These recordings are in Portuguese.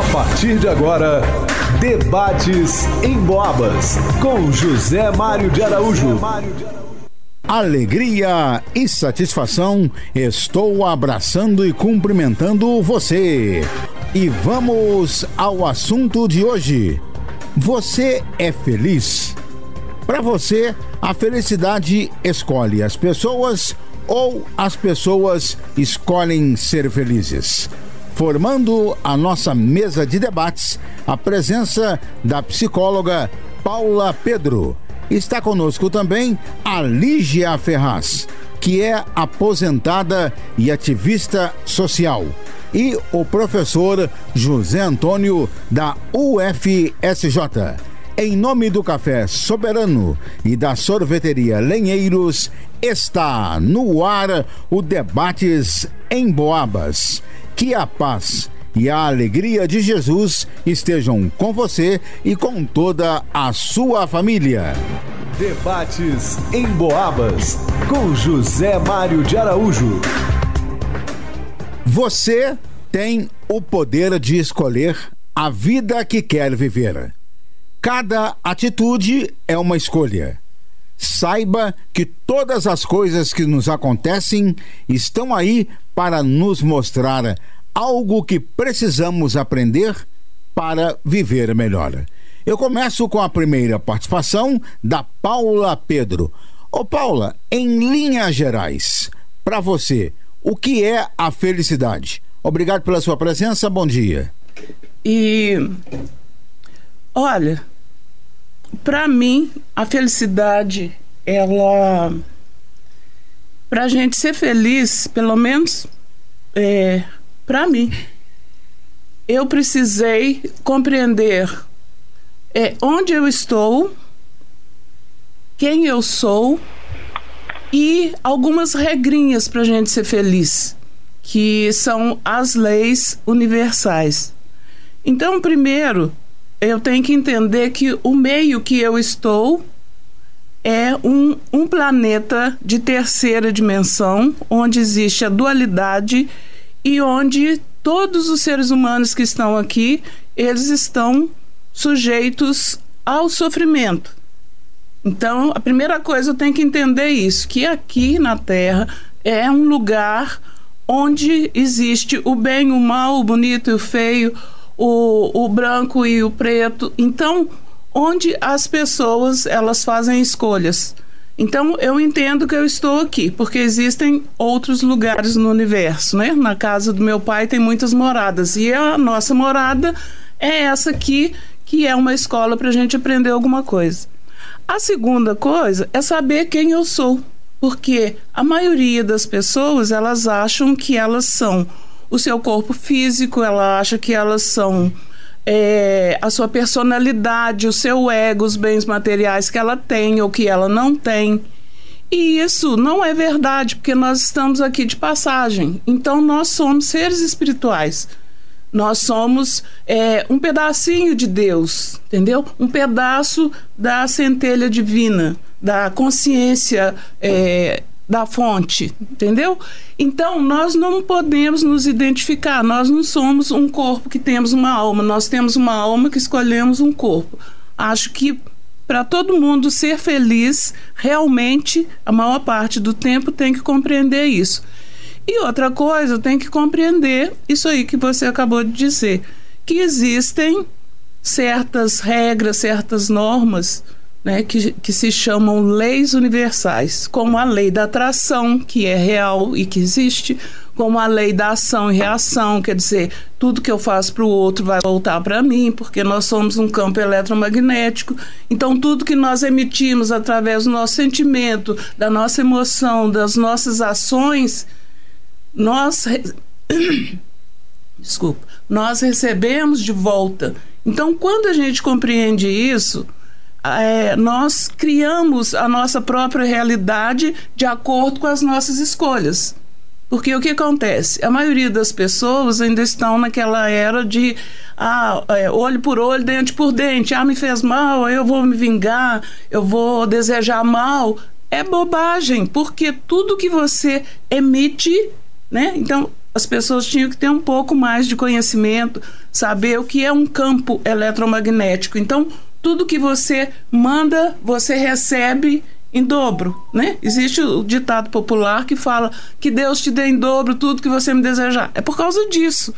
A partir de agora, debates em Boabas com José Mário de Araújo. Alegria e satisfação, estou abraçando e cumprimentando você. E vamos ao assunto de hoje. Você é feliz? Para você, a felicidade escolhe as pessoas ou as pessoas escolhem ser felizes? Formando a nossa mesa de debates, a presença da psicóloga Paula Pedro. Está conosco também a Lígia Ferraz, que é aposentada e ativista social, e o professor José Antônio da UFSJ. Em nome do Café Soberano e da Sorveteria Lenheiros, está no ar o Debates em Boabas. Que a paz e a alegria de Jesus estejam com você e com toda a sua família. Debates em Boabas com José Mário de Araújo. Você tem o poder de escolher a vida que quer viver. Cada atitude é uma escolha. Saiba que todas as coisas que nos acontecem estão aí para nos mostrar algo que precisamos aprender para viver melhor. Eu começo com a primeira participação da Paula Pedro. Ô Paula, em linhas gerais, para você, o que é a felicidade? Obrigado pela sua presença, bom dia. E olha, para mim, a felicidade, ela. Para a gente ser feliz, pelo menos é, para mim, eu precisei compreender é, onde eu estou, quem eu sou e algumas regrinhas para a gente ser feliz, que são as leis universais. Então, primeiro, eu tenho que entender que o meio que eu estou é um, um planeta de terceira dimensão, onde existe a dualidade e onde todos os seres humanos que estão aqui, eles estão sujeitos ao sofrimento. Então, a primeira coisa eu tenho que entender isso, que aqui na Terra é um lugar onde existe o bem, o mal, o bonito e o feio, o, o branco e o preto. Então, onde as pessoas elas fazem escolhas. Então, eu entendo que eu estou aqui, porque existem outros lugares no universo, né? Na casa do meu pai tem muitas moradas, e a nossa morada é essa aqui, que é uma escola para a gente aprender alguma coisa. A segunda coisa é saber quem eu sou, porque a maioria das pessoas, elas acham que elas são o seu corpo físico, ela acha que elas são é, a sua personalidade, o seu ego, os bens materiais que ela tem ou que ela não tem. E isso não é verdade, porque nós estamos aqui de passagem. Então, nós somos seres espirituais. Nós somos é, um pedacinho de Deus, entendeu? Um pedaço da centelha divina, da consciência é, da fonte, entendeu? Então, nós não podemos nos identificar, nós não somos um corpo que temos uma alma, nós temos uma alma que escolhemos um corpo. Acho que para todo mundo ser feliz, realmente, a maior parte do tempo tem que compreender isso. E outra coisa, tem que compreender isso aí que você acabou de dizer, que existem certas regras, certas normas né, que, que se chamam leis universais, como a lei da atração, que é real e que existe, como a lei da ação e reação, quer dizer, tudo que eu faço para o outro vai voltar para mim, porque nós somos um campo eletromagnético. Então, tudo que nós emitimos através do nosso sentimento, da nossa emoção, das nossas ações, nós. Desculpa, nós recebemos de volta. Então, quando a gente compreende isso é, nós criamos a nossa própria realidade de acordo com as nossas escolhas. Porque o que acontece? A maioria das pessoas ainda estão naquela era de ah, é, olho por olho, dente por dente. Ah, me fez mal, eu vou me vingar, eu vou desejar mal. É bobagem, porque tudo que você emite, né? Então, as pessoas tinham que ter um pouco mais de conhecimento, saber o que é um campo eletromagnético. Então, tudo que você manda, você recebe em dobro, né? Existe o ditado popular que fala que Deus te dê em dobro tudo que você me desejar. É por causa disso,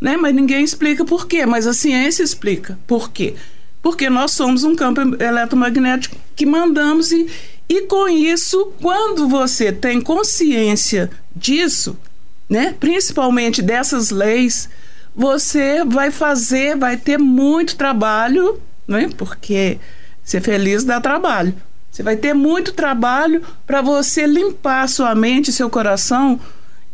né? Mas ninguém explica por quê, mas a ciência explica por quê. Porque nós somos um campo eletromagnético que mandamos e, e com isso, quando você tem consciência disso, né? Principalmente dessas leis, você vai fazer, vai ter muito trabalho, né? Porque ser feliz dá trabalho você vai ter muito trabalho para você limpar sua mente, seu coração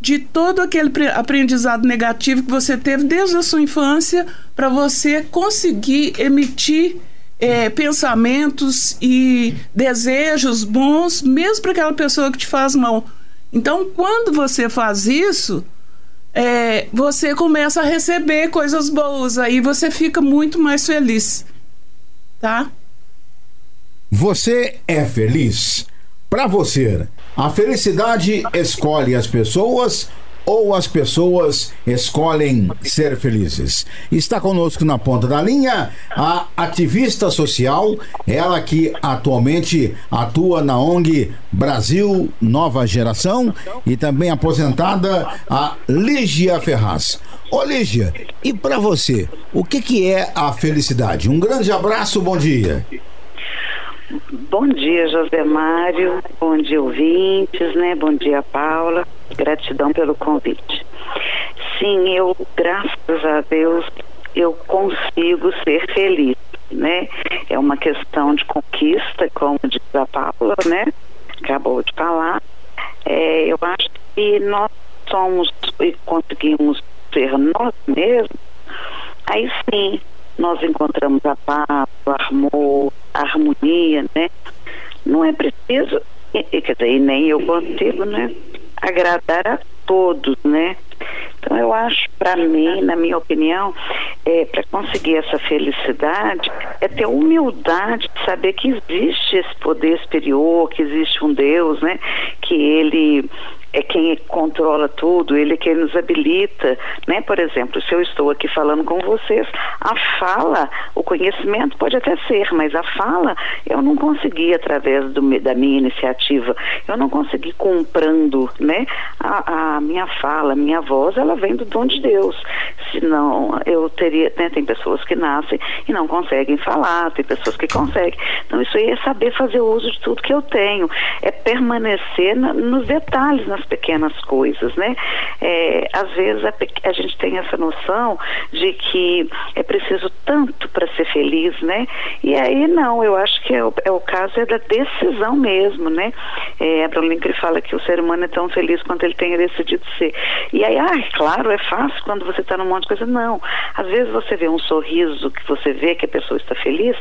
de todo aquele aprendizado negativo que você teve desde a sua infância para você conseguir emitir é, pensamentos e desejos bons, mesmo para aquela pessoa que te faz mal. Então, quando você faz isso, é, você começa a receber coisas boas, aí você fica muito mais feliz, tá? Você é feliz? Para você, a felicidade escolhe as pessoas ou as pessoas escolhem ser felizes. Está conosco na ponta da linha a ativista social, ela que atualmente atua na ONG Brasil Nova Geração e também aposentada a Lígia Ferraz. Ô Lígia, e para você, o que, que é a felicidade? Um grande abraço, bom dia. Bom dia, José Mário. Bom dia, ouvintes, né? Bom dia, Paula. Gratidão pelo convite. Sim, eu, graças a Deus, eu consigo ser feliz, né? É uma questão de conquista, como diz a Paula, né? Acabou de falar. É, eu acho que nós somos e conseguimos ser nós mesmos, aí sim nós encontramos a paz, o amor, a harmonia, né? Não é preciso, quer dizer, e nem eu consigo, né? Agradar a todos, né? Então eu acho, para mim, na minha opinião, é, para conseguir essa felicidade, é ter humildade de saber que existe esse poder superior, que existe um Deus, né? Que ele é quem controla tudo, ele é quem nos habilita, né? Por exemplo, se eu estou aqui falando com vocês, a fala, o conhecimento pode até ser, mas a fala eu não consegui através do, da minha iniciativa, eu não consegui comprando, né? A, a, minha fala, a minha voz, ela vem do dom de Deus. Senão eu teria, né? Tem pessoas que nascem e não conseguem falar, tem pessoas que conseguem. Então isso aí é saber fazer uso de tudo que eu tenho, é permanecer na, nos detalhes, nas pequenas coisas, né? É, às vezes a, a, gente tem essa noção de que é preciso tanto para ser feliz, né? E aí não, eu acho que é o, é o caso é da decisão mesmo, né? É, Abraham Lincoln fala que o ser humano é tão feliz quanto ele tenha decidido ser. E aí, ah, claro, é fácil quando você está num monte de coisa. Não. Às vezes você vê um sorriso que você vê que a pessoa está feliz,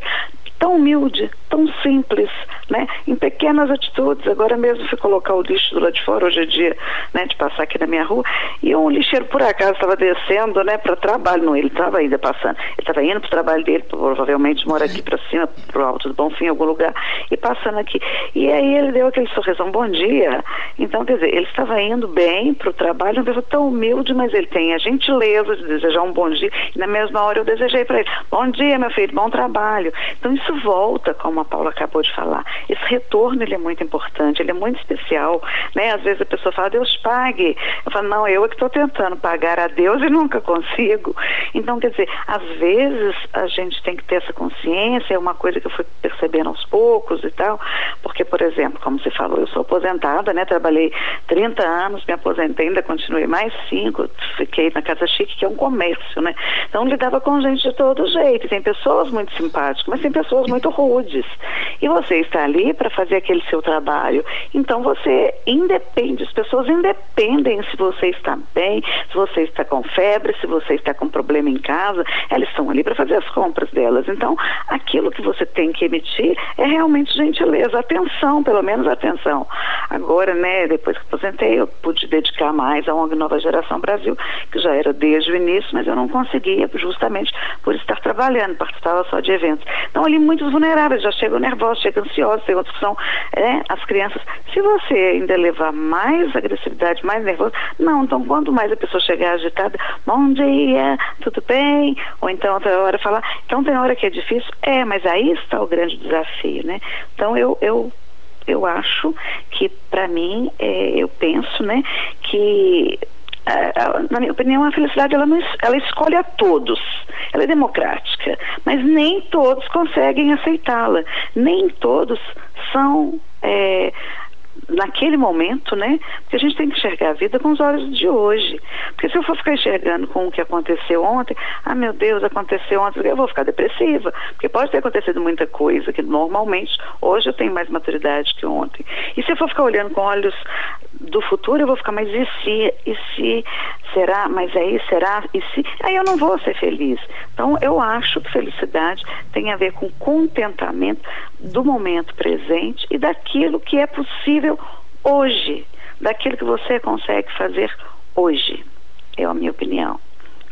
tão humilde, tão simples, né? Em pequenas atitudes. Agora mesmo fui colocar o lixo do lado de fora, hoje é dia, né, de passar aqui na minha rua, e um lixeiro por acaso estava descendo, né, para trabalho, não, ele estava ainda passando. Ele estava indo para o trabalho dele, provavelmente mora aqui para cima, para o Alto do Bonfim, em algum lugar, e passando aqui. E aí ele deu aquele sorrisão, bom dia. Então, quer dizer, ele estava indo bem para o trabalho, uma pessoa tão humilde, mas ele tem a gentileza de desejar um bom dia, e na mesma hora eu desejei para ele, bom dia, meu filho, bom trabalho. Então, isso isso volta, como a Paula acabou de falar. Esse retorno ele é muito importante, ele é muito especial. Né? Às vezes a pessoa fala, Deus pague. Eu falo, não, eu é que estou tentando pagar a Deus e nunca consigo. Então, quer dizer, às vezes a gente tem que ter essa consciência, é uma coisa que eu fui percebendo aos poucos e tal, porque, por exemplo, como você falou, eu sou aposentada, né? Trabalhei 30 anos, me aposentei, ainda continuei mais cinco, fiquei na Casa Chique, que é um comércio, né? Então lidava com gente de todo jeito. Tem pessoas muito simpáticas, mas tem pessoas pessoas muito rudes. E você está ali para fazer aquele seu trabalho. Então você independe, as pessoas independem se você está bem, se você está com febre, se você está com problema em casa, elas estão ali para fazer as compras delas. Então, aquilo que você tem que emitir é realmente gentileza, atenção, pelo menos atenção. Agora, né, depois que aposentei, eu pude dedicar mais a uma nova geração Brasil, que já era desde o início, mas eu não conseguia justamente por estar trabalhando, participava só de eventos. Então, ali muitos vulneráveis, já chegam nervosos, chegam ansiosos, tem outros que são né, as crianças. Se você ainda levar mais agressividade, mais nervoso, não, então quanto mais a pessoa chegar agitada, bom dia, tudo bem? Ou então outra hora falar, então tem hora que é difícil, é, mas aí está o grande desafio, né? Então eu, eu eu acho que para mim é, eu penso né que na minha opinião, a felicidade ela, não, ela escolhe a todos. Ela é democrática, mas nem todos conseguem aceitá-la. Nem todos são é, naquele momento, né? Porque a gente tem que enxergar a vida com os olhos de hoje. Porque se eu for ficar enxergando com o que aconteceu ontem, ah, meu Deus, aconteceu ontem, eu vou ficar depressiva. Porque pode ter acontecido muita coisa, que normalmente hoje eu tenho mais maturidade que ontem. E se eu for ficar olhando com olhos do futuro, eu vou ficar, mas e se, e se, será, mas aí será, e se, aí eu não vou ser feliz. Então, eu acho que felicidade tem a ver com contentamento do momento presente e daquilo que é possível hoje, daquilo que você consegue fazer hoje. É a minha opinião.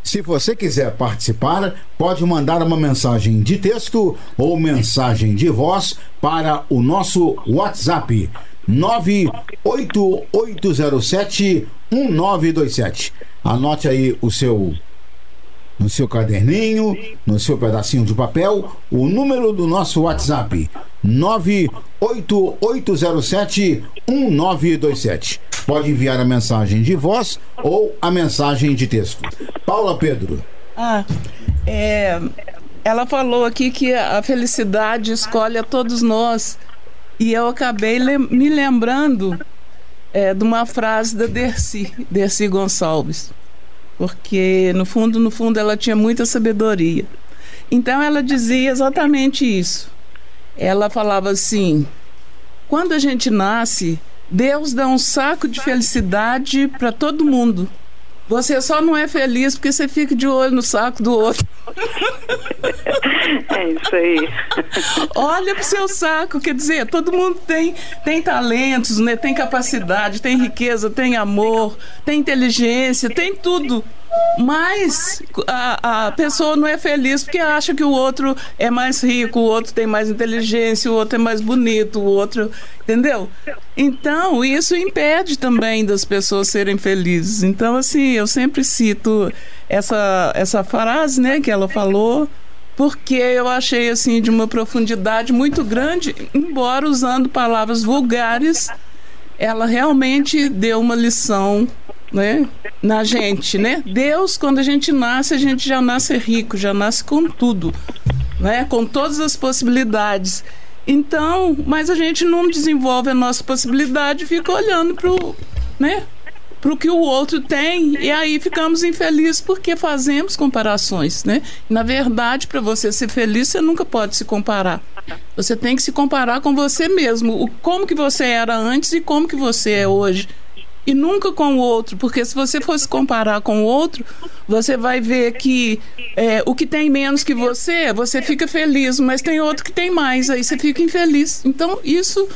Se você quiser participar, pode mandar uma mensagem de texto ou mensagem de voz para o nosso WhatsApp 98807 1927. Anote aí o seu no seu caderninho, no seu pedacinho de papel, o número do nosso WhatsApp 98807 1927. Pode enviar a mensagem de voz ou a mensagem de texto. Paula Pedro. Ah, é, ela falou aqui que a felicidade escolhe a todos nós. E eu acabei me lembrando é, de uma frase da Dercy, Dercy Gonçalves. Porque, no fundo, no fundo, ela tinha muita sabedoria. Então, ela dizia exatamente isso. Ela falava assim: quando a gente nasce, Deus dá um saco de felicidade para todo mundo. Você só não é feliz porque você fica de olho no saco do outro. É isso aí. Olha pro seu saco, quer dizer, todo mundo tem, tem talentos, né? tem capacidade, tem riqueza, tem amor, tem inteligência, tem tudo. Mas a, a pessoa não é feliz porque acha que o outro é mais rico, o outro tem mais inteligência, o outro é mais bonito, o outro. Entendeu? Então, isso impede também das pessoas serem felizes. Então, assim, eu sempre cito essa, essa frase, né, que ela falou, porque eu achei, assim, de uma profundidade muito grande, embora usando palavras vulgares, ela realmente deu uma lição né? Na gente, né? Deus, quando a gente nasce, a gente já nasce rico, já nasce com tudo, né? Com todas as possibilidades. Então, mas a gente não desenvolve a nossa possibilidade, fica olhando pro, né? Pro que o outro tem e aí ficamos infelizes porque fazemos comparações, né? Na verdade, para você ser feliz, você nunca pode se comparar. Você tem que se comparar com você mesmo, o como que você era antes e como que você é hoje e nunca com o outro, porque se você fosse comparar com o outro, você vai ver que é, o que tem menos que você, você fica feliz, mas tem outro que tem mais, aí você fica infeliz. Então isso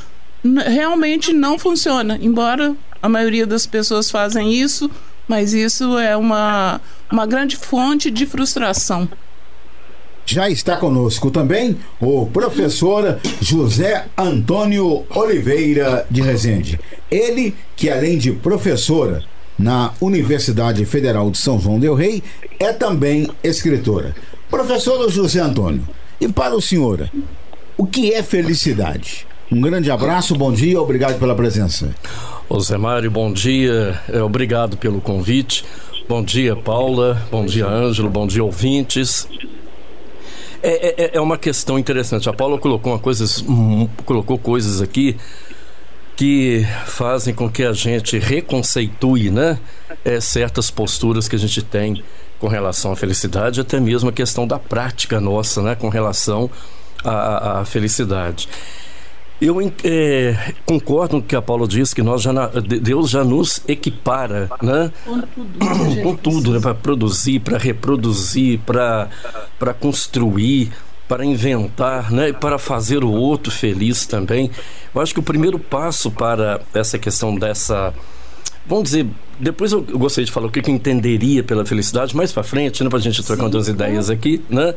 realmente não funciona, embora a maioria das pessoas fazem isso, mas isso é uma, uma grande fonte de frustração. Já está conosco também o professor José Antônio Oliveira de Rezende. Ele que além de professora na Universidade Federal de São João del Rei, é também escritora. Professor José Antônio, e para o senhor, o que é felicidade? Um grande abraço, bom dia, obrigado pela presença. Zé Mário, bom dia, é, obrigado pelo convite. Bom dia, Paula, bom dia, Ângelo, bom dia, ouvintes. É, é, é uma questão interessante. A Paula colocou, uma coisas, hum, colocou coisas aqui que fazem com que a gente reconceitue né, é, certas posturas que a gente tem com relação à felicidade, até mesmo a questão da prática nossa né, com relação à, à felicidade. Eu é, concordo com o que a Paula disse, que nós já Deus já nos equipara, né? Com tudo, com tudo né? para produzir, para reproduzir, para construir, para inventar, né? para fazer o outro feliz também. Eu acho que o primeiro passo para essa questão dessa vamos dizer, depois eu gostaria de falar o que eu entenderia pela felicidade mais para frente, né, para a gente trocar umas ideias aqui, né?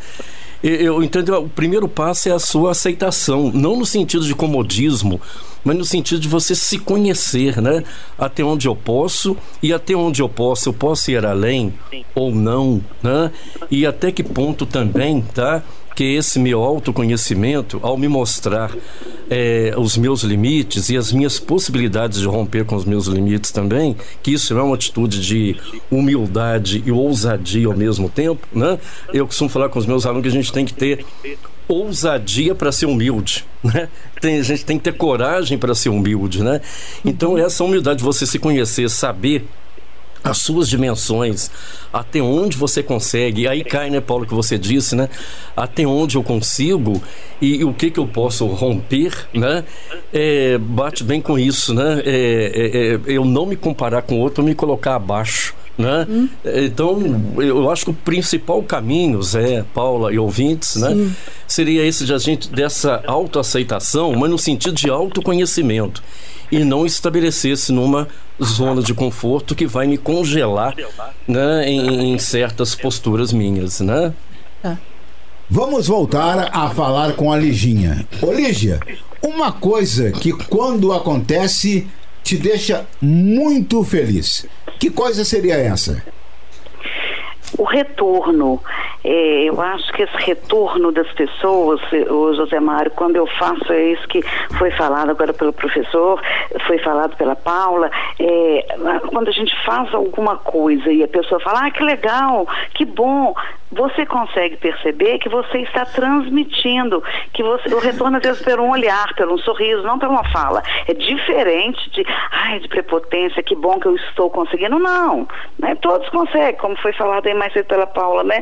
Eu entendo, o primeiro passo é a sua aceitação, não no sentido de comodismo, mas no sentido de você se conhecer, né? Até onde eu posso e até onde eu posso, eu posso ir além ou não, né? E até que ponto também, tá? Que esse meu autoconhecimento, ao me mostrar é, os meus limites e as minhas possibilidades de romper com os meus limites também, que isso é uma atitude de humildade e ousadia ao mesmo tempo, né? Eu costumo falar com os meus alunos que a gente tem que ter ousadia para ser humilde, né? Tem, a gente tem que ter coragem para ser humilde, né? Então essa humildade, você se conhecer, saber as suas dimensões, até onde você consegue. E aí cai, né, Paulo, que você disse, né? Até onde eu consigo e, e o que que eu posso romper, né? É, bate bem com isso, né? É, é, é eu não me comparar com outro, me colocar abaixo. Né? Hum. Então, eu acho que o principal caminho, Zé, Paula e ouvintes, né, seria esse de a gente dessa autoaceitação, mas no sentido de autoconhecimento e não estabelecer-se numa zona de conforto que vai me congelar né, em, em certas posturas minhas, né? Tá. Vamos voltar a falar com a Liginha. Ô Lígia, uma coisa que quando acontece te deixa muito feliz. Que coisa seria essa? O retorno é, eu acho que esse retorno das pessoas, o José Mário, quando eu faço é isso que foi falado agora pelo professor, foi falado pela Paula, é, quando a gente faz alguma coisa e a pessoa fala, ah, que legal, que bom, você consegue perceber que você está transmitindo, que você, o retorno às vezes pelo um olhar, pelo um sorriso, não pela uma fala. É diferente de, ai, de prepotência, que bom que eu estou conseguindo. Não, né? todos conseguem, como foi falado aí mais cedo pela Paula, né?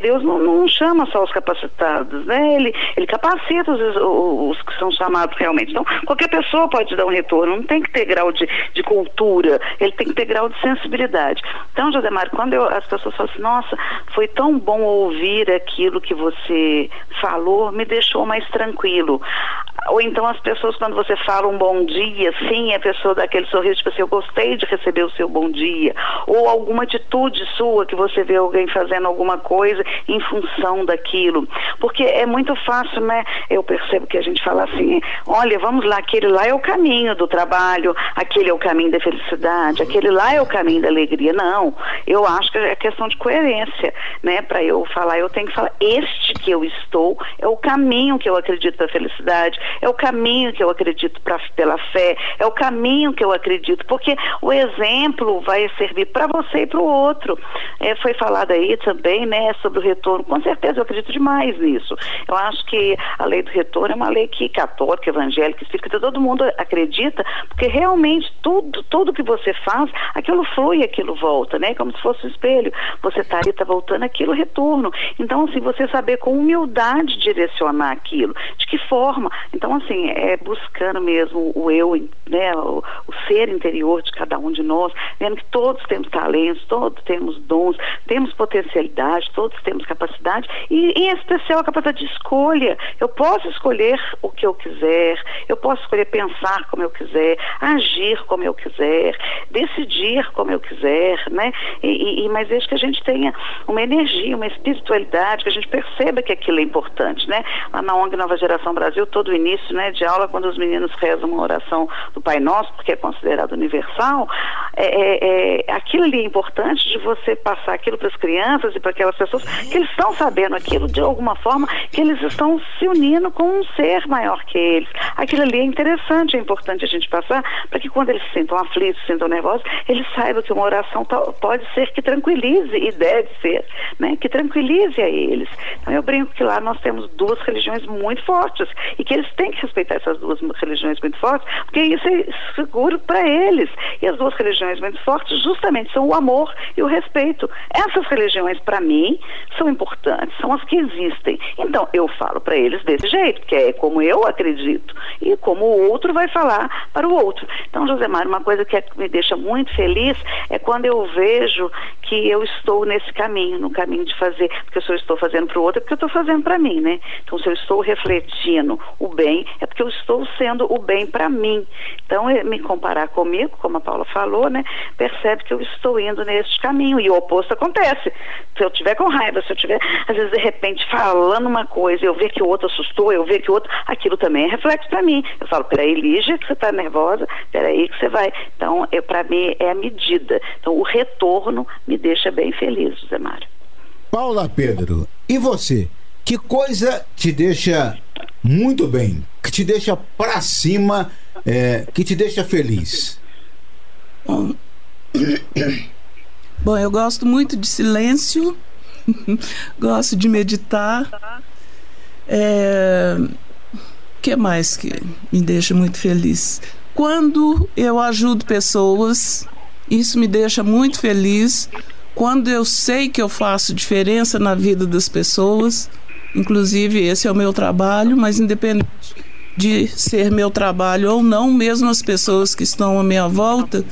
Deus não, não, chama só os capacitados, né? Ele, ele capacita os, os, os, que são chamados realmente. Então, qualquer pessoa pode dar um retorno, não tem que ter grau de, de cultura, ele tem que ter grau de sensibilidade. Então, José quando eu, as pessoas falam assim, nossa, foi tão bom ouvir aquilo que você falou, me deixou mais tranquilo. Ou então as pessoas, quando você fala um bom dia, sim, a pessoa dá aquele sorriso, tipo assim, eu gostei de receber o seu bom dia. Ou alguma atitude sua que você vê alguém fazendo alguma coisa em função daquilo. Porque é muito fácil, né? Eu percebo que a gente fala assim, olha, vamos lá, aquele lá é o caminho do trabalho, aquele é o caminho da felicidade, aquele lá é o caminho da alegria. Não, eu acho que é questão de coerência, né? Para eu falar, eu tenho que falar, este que eu estou é o caminho que eu acredito da felicidade, é o caminho que eu acredito pra, pela fé, é o caminho que eu acredito, porque o exemplo vai servir para você e para o outro. É, foi falado aí também, né, sobre o retorno. Com certeza eu acredito demais nisso. Eu acho que a lei do retorno é uma lei que católica, evangélica, espírita, todo mundo acredita, porque realmente tudo, tudo que você faz, aquilo flui, aquilo volta, né? Como se fosse um espelho. Você está ali, está voltando, aquilo retorno. Então, assim, você saber com humildade direcionar aquilo. De que forma? Então, assim, é buscando mesmo o eu, né, o, o ser interior de cada um de nós, vendo que todos temos talentos, todos temos dons, temos potencialidade, todos temos capacidade e, em especial, a capacidade de escolha. Eu posso escolher o que eu quiser, eu posso escolher pensar como eu quiser, agir como eu quiser, decidir como eu quiser, né? E, e, mas desde que a gente tenha uma energia, uma espiritualidade, que a gente perceba que aquilo é importante, né? Lá na ONG Nova Geração Brasil, todo o início né, de aula, quando os meninos rezam uma oração do Pai Nosso, porque é considerado universal, é, é, é aquilo ali é importante de você passar aquilo para as crianças e para aquelas pessoas que eles estão sabendo aquilo de alguma forma, que eles estão se unindo com um ser maior que eles. Aquilo ali é interessante, é importante a gente passar para que quando eles se sintam aflitos, se sintam nervosos, eles saibam que uma oração pode ser que tranquilize e deve ser, né? Que tranquilize a eles. Então eu brinco que lá nós temos duas religiões muito fortes e que eles têm que respeitar essas duas religiões muito fortes, porque isso é seguro para eles. E as duas religiões muito fortes justamente são o amor e o respeito. Essas religiões para mim são importantes, são as que existem. Então eu falo para eles desse jeito, que é como eu acredito e como o outro vai falar para o outro. Então, José Mário, uma coisa que é, me deixa muito feliz é quando eu vejo que eu estou nesse caminho, no caminho de fazer, porque se eu estou fazendo para o outro, é porque eu estou fazendo para mim, né? Então, se eu estou refletindo o bem bem, é porque eu estou sendo o bem para mim. Então, é me comparar comigo, como a Paula falou, né, percebe que eu estou indo neste caminho e o oposto acontece. Se eu tiver com raiva, se eu tiver, às vezes, de repente, falando uma coisa, eu ver que o outro assustou, eu ver que o outro, aquilo também é reflexo para mim. Eu falo, peraí, Lígia, que você está nervosa, peraí que você vai. Então, para mim, é a medida. Então, o retorno me deixa bem feliz, Zé Mário. Paula Pedro, e você? Que coisa te deixa muito bem, que te deixa para cima, é, que te deixa feliz? Bom, bom, eu gosto muito de silêncio, gosto de meditar. É, que mais que me deixa muito feliz? Quando eu ajudo pessoas, isso me deixa muito feliz. Quando eu sei que eu faço diferença na vida das pessoas, inclusive esse é o meu trabalho, mas independente de ser meu trabalho ou não, mesmo as pessoas que estão à minha volta,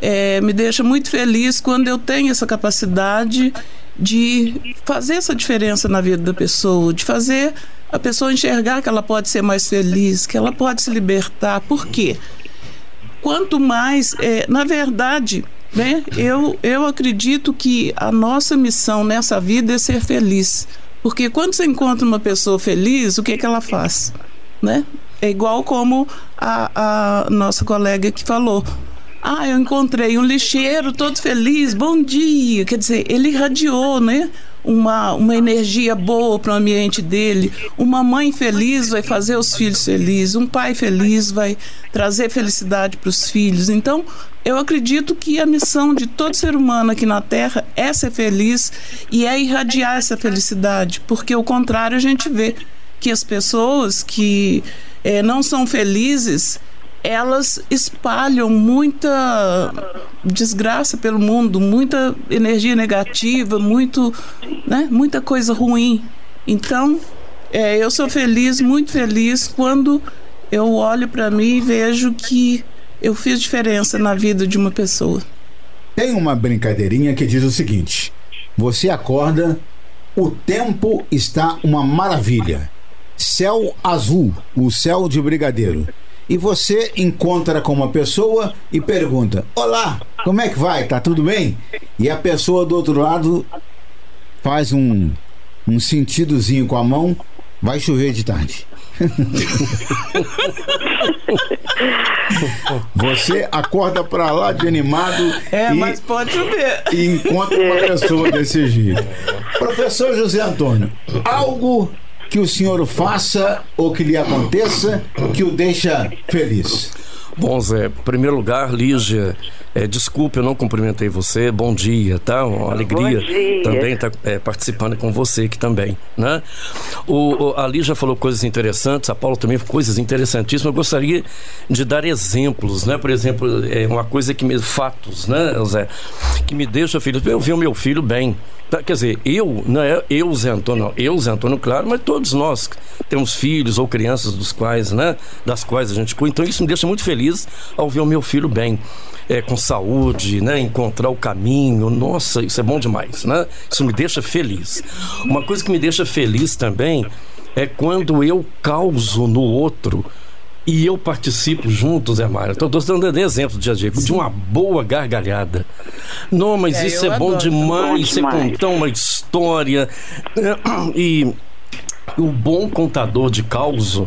é, me deixa muito feliz quando eu tenho essa capacidade de fazer essa diferença na vida da pessoa, de fazer a pessoa enxergar que ela pode ser mais feliz, que ela pode se libertar. Por quê? Quanto mais, é, na verdade, né, eu, eu acredito que a nossa missão nessa vida é ser feliz. Porque quando você encontra uma pessoa feliz, o que, que ela faz? Né? É igual como a, a nossa colega que falou. Ah, eu encontrei um lixeiro todo feliz, bom dia. Quer dizer, ele irradiou, né? Uma, uma energia boa para o ambiente dele. Uma mãe feliz vai fazer os filhos felizes. Um pai feliz vai trazer felicidade para os filhos. Então, eu acredito que a missão de todo ser humano aqui na Terra é ser feliz e é irradiar essa felicidade, porque o contrário a gente vê que as pessoas que é, não são felizes elas espalham muita desgraça pelo mundo, muita energia negativa, muito, né, muita coisa ruim. Então, é, eu sou feliz, muito feliz quando eu olho para mim e vejo que eu fiz diferença na vida de uma pessoa. Tem uma brincadeirinha que diz o seguinte: você acorda, o tempo está uma maravilha, céu azul, o céu de brigadeiro e você encontra com uma pessoa e pergunta: Olá, como é que vai? Tá tudo bem? E a pessoa do outro lado faz um, um sentidozinho com a mão: Vai chover de tarde. Você acorda pra lá de animado. É, e, mas pode chover. E encontra uma pessoa desse jeito. Professor José Antônio, algo que o senhor faça ou que lhe aconteça que o deixa feliz? Bom, Zé, em primeiro lugar, Lígia, é, desculpe, eu não cumprimentei você. Bom dia, tá? Uma alegria também estar tá, é, participando com você aqui também, né? O, o, a Lígia falou coisas interessantes, a Paula também coisas interessantíssimas. Eu gostaria de dar exemplos, né? Por exemplo, é uma coisa que me fatos, né, Zé, que me deixa feliz. Eu vi o meu filho bem. Tá? Quer dizer, eu, não é eu, Zé Antônio, não, eu, Zé Antônio, claro, mas todos nós temos filhos ou crianças dos quais, né, das quais a gente cuida. Então isso me deixa muito feliz ao ver o meu filho bem, é, com saúde, né, encontrar o caminho. Nossa, isso é bom demais, né? Isso me deixa feliz. Uma coisa que me deixa feliz também é quando eu causo no outro e eu participo junto, Zé Mário. Estou dando exemplo dia a dia, de uma boa gargalhada. Não, mas é, isso é bom demais, você contar uma história. Né? E o bom contador de causo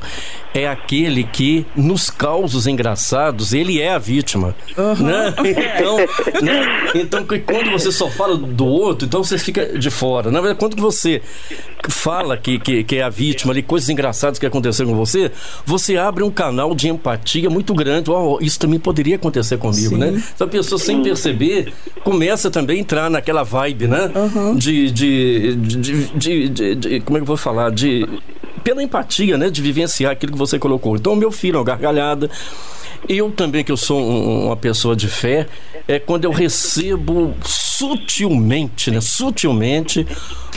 é aquele que, nos causos engraçados, ele é a vítima. Uhum. Né? Então, né? então, quando você só fala do outro, então você fica de fora. Na verdade, quando você fala que, que, que é a vítima ali, coisas engraçadas que aconteceram com você, você abre um canal de empatia muito grande. Oh, isso também poderia acontecer comigo, né? Sim. né? Então a pessoa, sem perceber, começa também a entrar naquela vibe, né? Uhum. De, de, de, de, de, Como é que eu vou falar? De pela empatia, né, de vivenciar aquilo que você colocou. Então, meu filho, uma gargalhada. Eu também, que eu sou um, uma pessoa de fé, é quando eu recebo sutilmente, né, sutilmente,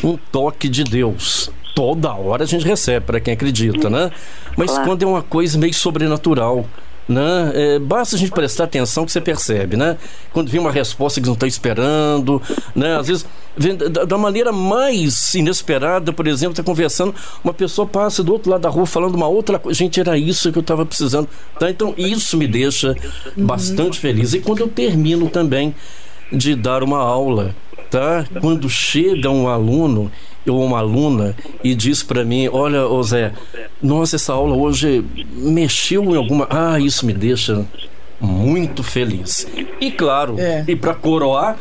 um toque de Deus. Toda hora a gente recebe, para quem acredita, né? Mas quando é uma coisa meio sobrenatural, né? É, basta a gente prestar atenção que você percebe, né? Quando vem uma resposta que não está esperando, né? Às vezes, vem da, da, maneira mais inesperada, por exemplo, está conversando, uma pessoa passa do outro lado da rua falando uma outra coisa. Gente, era isso que eu estava precisando. Tá? Então, isso me deixa bastante feliz. E quando eu termino também de dar uma aula, tá? Quando chega um aluno ou uma aluna e diz para mim, olha, ô Zé, nossa, essa aula hoje mexeu em alguma... Ah, isso me deixa muito feliz. E claro, é. e para coroar,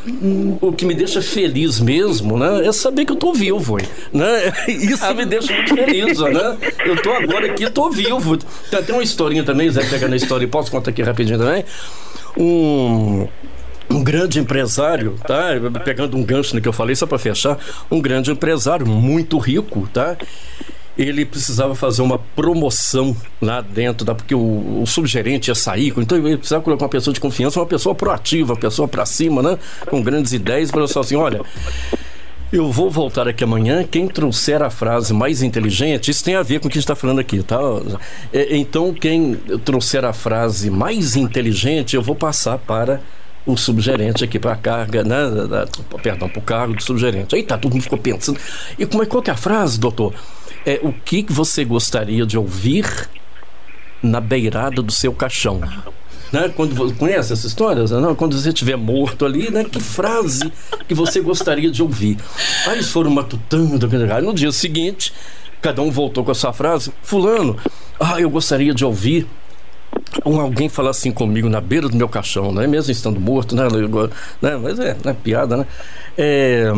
o que me deixa feliz mesmo, né, é saber que eu tô vivo, né? Isso me deixa muito feliz, né? Eu tô agora aqui, tô vivo. Tem até uma historinha também, Zé, pegando a história, posso contar aqui rapidinho também? Um um grande empresário, tá? Pegando um gancho no que eu falei, só para fechar, um grande empresário muito rico, tá? Ele precisava fazer uma promoção lá dentro, da, porque o, o subgerente ia sair, então ele precisava colocar uma pessoa de confiança, uma pessoa proativa, uma pessoa para cima, né? Com grandes ideias, para só assim, olha, eu vou voltar aqui amanhã. Quem trouxer a frase mais inteligente, isso tem a ver com o que a gente está falando aqui, tá? É, então, quem trouxer a frase mais inteligente, eu vou passar para o subgerente aqui para a carga, né? Da, perdão, para o cargo do subgerente. Aí tá, todo mundo ficou pensando. E como é, qual que é a frase, doutor? É, o que você gostaria de ouvir na beirada do seu caixão? Né? Quando conhece essa história? Não? Quando você estiver morto ali, né? Que frase que você gostaria de ouvir? Aí eles foram matutando. No dia seguinte, cada um voltou com a sua frase. Fulano, ah, eu gostaria de ouvir um alguém falar assim comigo na beira do meu caixão, né? Mesmo estando morto, né? né? Mas é, né? piada, né? É,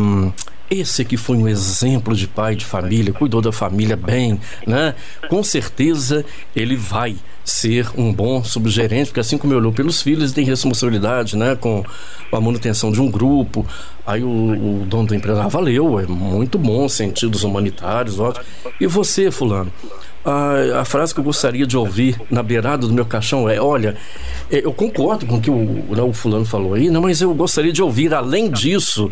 esse que foi um exemplo de pai de família, cuidou da família bem, né? Com certeza ele vai ser um bom subgerente, porque assim como eu olhou pelos filhos, ele tem responsabilidade, né? Com a manutenção de um grupo. Aí o, o dono da empresa, ah, valeu, é muito bom, sentidos humanitários, ótimo. E você, fulano? A, a, frase que eu gostaria de ouvir na beirada do meu caixão é: olha, é, eu concordo com o que o, né, o fulano falou aí, não, mas eu gostaria de ouvir, além disso,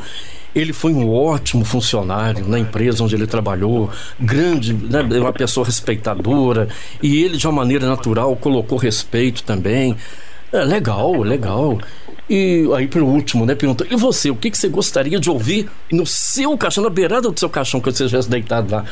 ele foi um ótimo funcionário na empresa onde ele trabalhou, grande, né, uma pessoa respeitadora, e ele, de uma maneira natural, colocou respeito também. É, legal, legal. E aí, pelo último, né, perguntou: e você, o que, que você gostaria de ouvir no seu caixão, na beirada do seu caixão, que você estivesse deitado lá?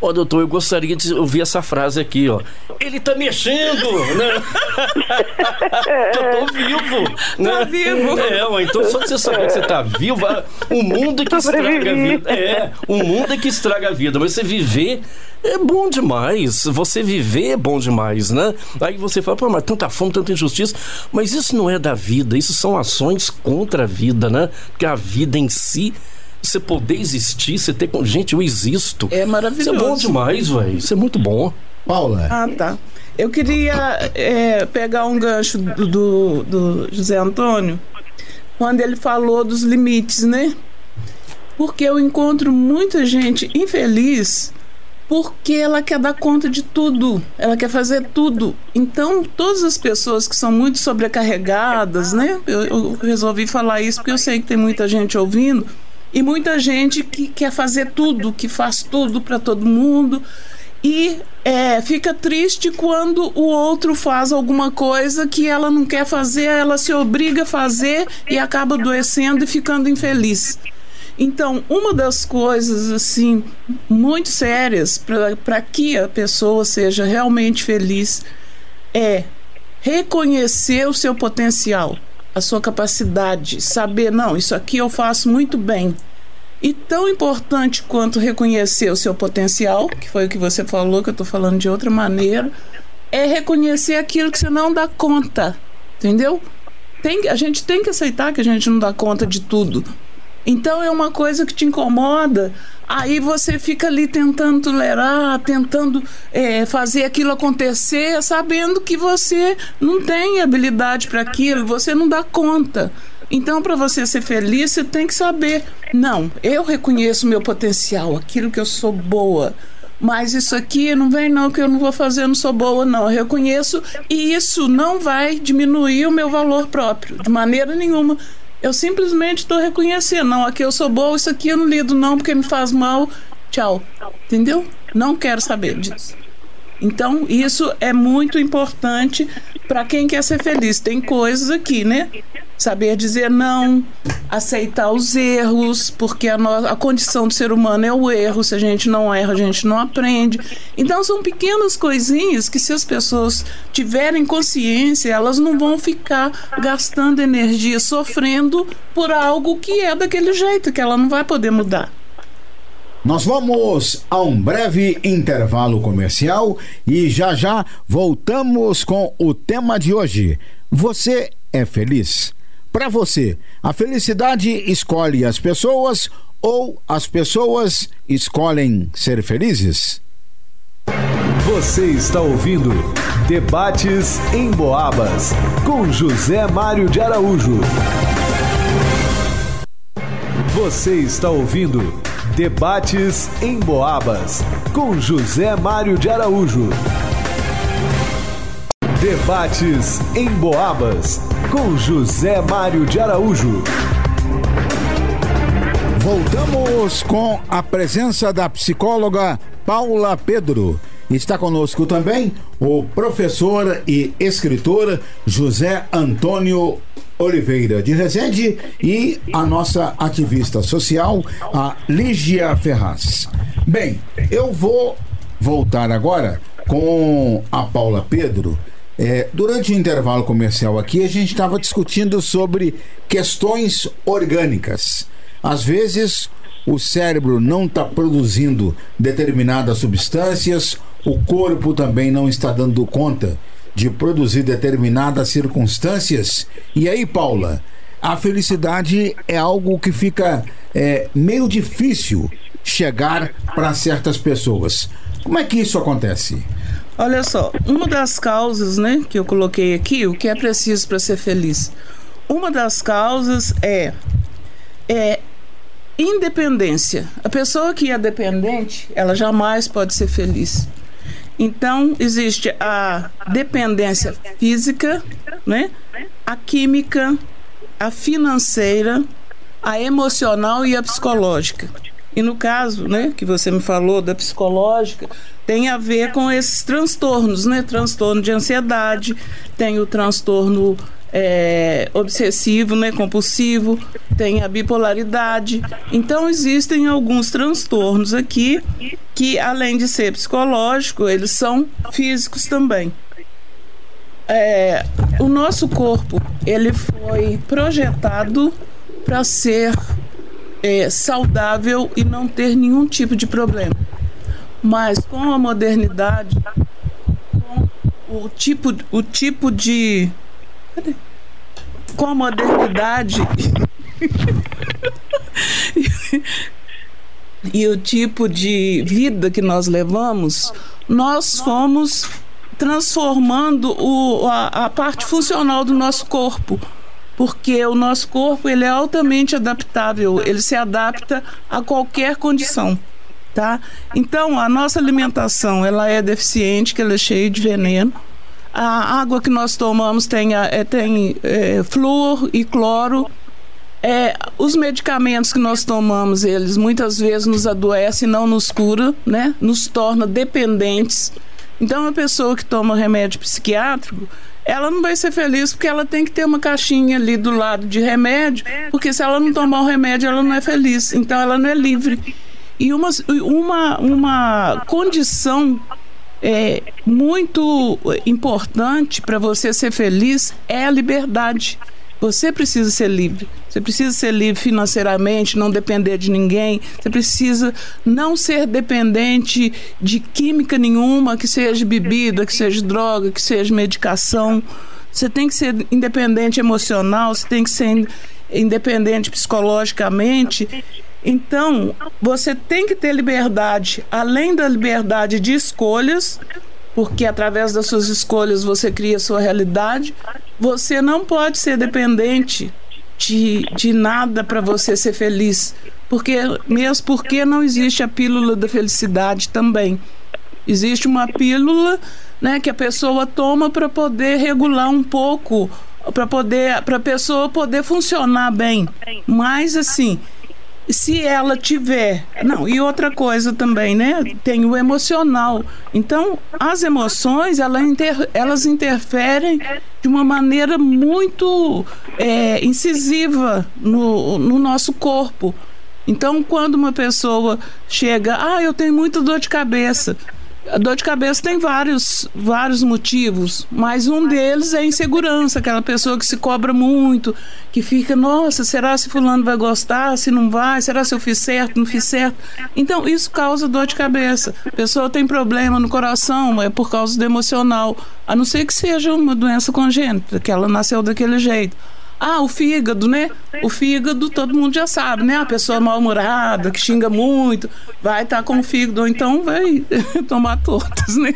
Ó, oh, doutor, eu gostaria de ouvir essa frase aqui, ó. Ele tá mexendo, né? eu tô vivo, né? Tá vivo. É, ó, então só de você saber que você tá vivo, o mundo é que estraga a vida. É, o mundo é que estraga a vida, mas você viver é bom demais. Você viver é bom demais, né? Aí você fala, pô, mas tanta fome, tanta injustiça. Mas isso não é da vida, isso são ações contra a vida, né? Porque a vida em si você poder existir, você ter. Gente, eu existo. É maravilhoso. Isso é bom demais, velho. Isso é muito bom. Paula. Ah, tá. Eu queria é, pegar um gancho do, do, do José Antônio, quando ele falou dos limites, né? Porque eu encontro muita gente infeliz porque ela quer dar conta de tudo, ela quer fazer tudo. Então, todas as pessoas que são muito sobrecarregadas, né? Eu, eu resolvi falar isso porque eu sei que tem muita gente ouvindo e muita gente que quer fazer tudo, que faz tudo para todo mundo e é, fica triste quando o outro faz alguma coisa que ela não quer fazer, ela se obriga a fazer e acaba adoecendo e ficando infeliz. Então, uma das coisas assim muito sérias para que a pessoa seja realmente feliz é reconhecer o seu potencial a sua capacidade, saber, não, isso aqui eu faço muito bem. E tão importante quanto reconhecer o seu potencial, que foi o que você falou, que eu estou falando de outra maneira, é reconhecer aquilo que você não dá conta, entendeu? Tem, a gente tem que aceitar que a gente não dá conta de tudo. Então é uma coisa que te incomoda, aí você fica ali tentando tolerar, tentando é, fazer aquilo acontecer, sabendo que você não tem habilidade para aquilo, você não dá conta. Então, para você ser feliz, você tem que saber: não, eu reconheço meu potencial, aquilo que eu sou boa. Mas isso aqui não vem, não, que eu não vou fazer, não sou boa, não. Eu reconheço e isso não vai diminuir o meu valor próprio, de maneira nenhuma. Eu simplesmente estou reconhecendo, não, aqui eu sou boa, isso aqui eu não lido não porque me faz mal. Tchau. Entendeu? Não quero saber disso. Então, isso é muito importante para quem quer ser feliz. Tem coisas aqui, né? Saber dizer não, aceitar os erros, porque a, no, a condição do ser humano é o erro. Se a gente não erra, a gente não aprende. Então, são pequenas coisinhas que, se as pessoas tiverem consciência, elas não vão ficar gastando energia, sofrendo por algo que é daquele jeito, que ela não vai poder mudar. Nós vamos a um breve intervalo comercial e já já voltamos com o tema de hoje. Você é feliz? Para você, a felicidade escolhe as pessoas ou as pessoas escolhem ser felizes? Você está ouvindo Debates em Boabas com José Mário de Araújo. Você está ouvindo Debates em Boabas, com José Mário de Araújo. Debates em Boabas, com José Mário de Araújo. Voltamos com a presença da psicóloga Paula Pedro. Está conosco também o professor e escritor José Antônio Oliveira de Rezende e a nossa ativista social, a Lígia Ferraz. Bem, eu vou voltar agora com a Paula Pedro. É, durante o intervalo comercial aqui, a gente estava discutindo sobre questões orgânicas. Às vezes, o cérebro não está produzindo determinadas substâncias, o corpo também não está dando conta de produzir determinadas circunstâncias. E aí, Paula, a felicidade é algo que fica é, meio difícil chegar para certas pessoas. Como é que isso acontece? Olha só, uma das causas, né, que eu coloquei aqui, o que é preciso para ser feliz. Uma das causas é é independência. A pessoa que é dependente, ela jamais pode ser feliz. Então, existe a dependência física, né? a química, a financeira, a emocional e a psicológica. E no caso, né, que você me falou da psicológica, tem a ver com esses transtornos, né? Transtorno de ansiedade, tem o transtorno é, obsessivo, né, compulsivo, tem a bipolaridade. Então existem alguns transtornos aqui que, além de ser psicológico, eles são físicos também. É, o nosso corpo ele foi projetado para ser é, saudável e não ter nenhum tipo de problema. Mas com a modernidade, com o tipo, o tipo de com a modernidade e o tipo de vida que nós levamos, nós fomos transformando o, a, a parte funcional do nosso corpo porque o nosso corpo ele é altamente adaptável, ele se adapta a qualquer condição, tá? Então a nossa alimentação ela é deficiente, que ela é cheia de veneno a água que nós tomamos tem, é, tem é, flúor e cloro. É, os medicamentos que nós tomamos, eles muitas vezes nos adoecem, não nos cura, né? Nos torna dependentes. Então, uma pessoa que toma remédio psiquiátrico, ela não vai ser feliz porque ela tem que ter uma caixinha ali do lado de remédio, porque se ela não tomar o remédio, ela não é feliz. Então, ela não é livre. E uma, uma, uma condição é, muito importante para você ser feliz é a liberdade. Você precisa ser livre. Você precisa ser livre financeiramente, não depender de ninguém. Você precisa não ser dependente de química nenhuma, que seja bebida, que seja droga, que seja medicação. Você tem que ser independente emocional, você tem que ser independente psicologicamente então, você tem que ter liberdade, além da liberdade de escolhas, porque através das suas escolhas você cria a sua realidade. Você não pode ser dependente de, de nada para você ser feliz, porque mesmo porque não existe a pílula da felicidade também. Existe uma pílula, né, que a pessoa toma para poder regular um pouco, para poder para a pessoa poder funcionar bem. Mas assim, se ela tiver. Não, e outra coisa também, né? Tem o emocional. Então, as emoções, elas, inter, elas interferem de uma maneira muito é, incisiva no, no nosso corpo. Então, quando uma pessoa chega, ah, eu tenho muita dor de cabeça. A dor de cabeça tem vários, vários motivos, mas um deles é a insegurança, aquela pessoa que se cobra muito, que fica, nossa, será se fulano vai gostar, se não vai, será se eu fiz certo, não fiz certo. Então, isso causa dor de cabeça. A pessoa tem problema no coração, é por causa do emocional, a não ser que seja uma doença congênita, que ela nasceu daquele jeito. Ah, o fígado, né? O fígado todo mundo já sabe, né? A pessoa mal-humorada, que xinga muito, vai estar tá com o fígado, ou então vai tomar tortas, né?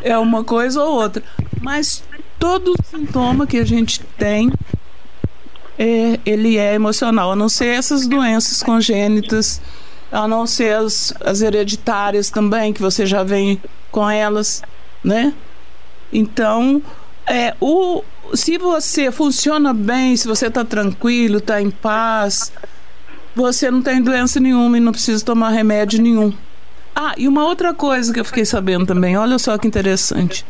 É uma coisa ou outra. Mas todo sintoma que a gente tem, é, ele é emocional, a não ser essas doenças congênitas, a não ser as, as hereditárias também, que você já vem com elas, né? Então, é, o, se você funciona bem, se você está tranquilo, está em paz, você não tem doença nenhuma e não precisa tomar remédio nenhum. Ah, e uma outra coisa que eu fiquei sabendo também, olha só que interessante.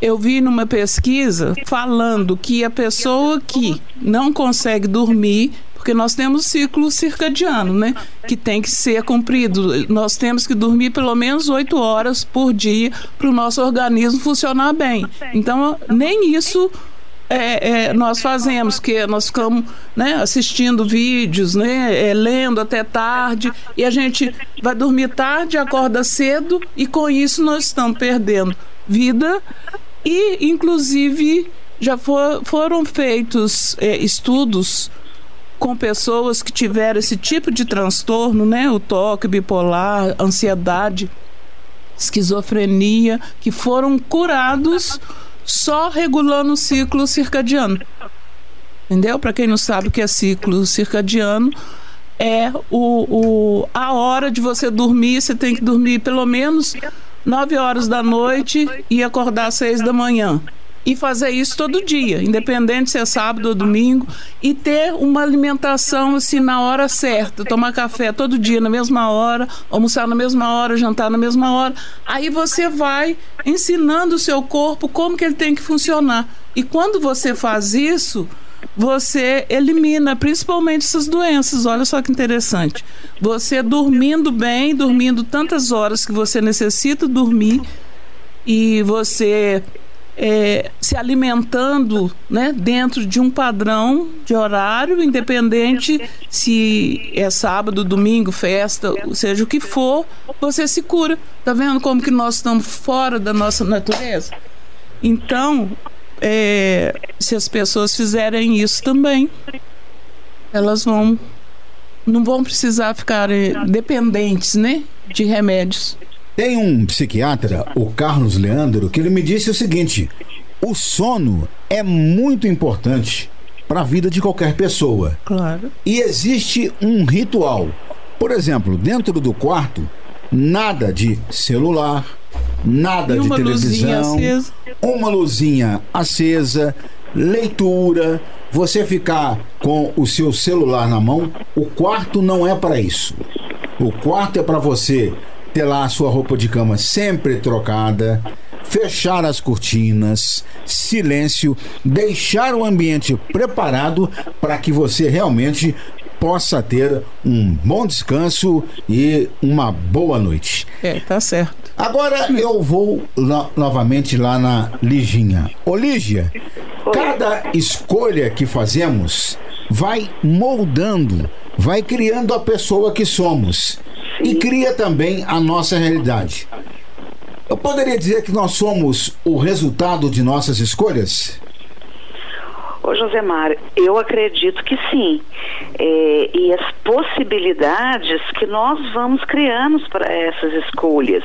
Eu vi numa pesquisa falando que a pessoa que não consegue dormir porque nós temos ciclo circadiano, né? Que tem que ser cumprido. Nós temos que dormir pelo menos oito horas por dia para o nosso organismo funcionar bem. Então, nem isso é, é, nós fazemos, que nós ficamos né, assistindo vídeos, né, é, lendo até tarde, e a gente vai dormir tarde, acorda cedo, e com isso nós estamos perdendo vida e, inclusive, já for, foram feitos é, estudos com pessoas que tiveram esse tipo de transtorno, né? O toque bipolar, ansiedade, esquizofrenia, que foram curados só regulando o ciclo circadiano. Entendeu? Para quem não sabe o que é ciclo circadiano, é o, o, a hora de você dormir, você tem que dormir pelo menos 9 horas da noite e acordar às 6 da manhã e fazer isso todo dia, independente se é sábado ou domingo, e ter uma alimentação assim na hora certa, tomar café todo dia na mesma hora, almoçar na mesma hora, jantar na mesma hora. Aí você vai ensinando o seu corpo como que ele tem que funcionar. E quando você faz isso, você elimina principalmente essas doenças. Olha só que interessante. Você dormindo bem, dormindo tantas horas que você necessita dormir e você é, se alimentando né, dentro de um padrão de horário, independente se é sábado, domingo, festa, seja o que for, você se cura. Tá vendo como que nós estamos fora da nossa natureza? Então, é, se as pessoas fizerem isso também, elas vão não vão precisar ficar dependentes, né, de remédios. Tem um psiquiatra, o Carlos Leandro, que ele me disse o seguinte: o sono é muito importante para a vida de qualquer pessoa. Claro. E existe um ritual. Por exemplo, dentro do quarto, nada de celular, nada de televisão, uma luzinha acesa, leitura, você ficar com o seu celular na mão, o quarto não é para isso. O quarto é para você ter lá a sua roupa de cama sempre trocada, fechar as cortinas, silêncio, deixar o ambiente preparado para que você realmente possa ter um bom descanso e uma boa noite. É, tá certo. Agora eu vou no, novamente lá na Liginha. Ô Lígia, cada escolha que fazemos vai moldando, vai criando a pessoa que somos e cria também a nossa realidade. Eu poderia dizer que nós somos o resultado de nossas escolhas? Ô Josemar, eu acredito que sim. É, e as possibilidades que nós vamos criando para essas escolhas.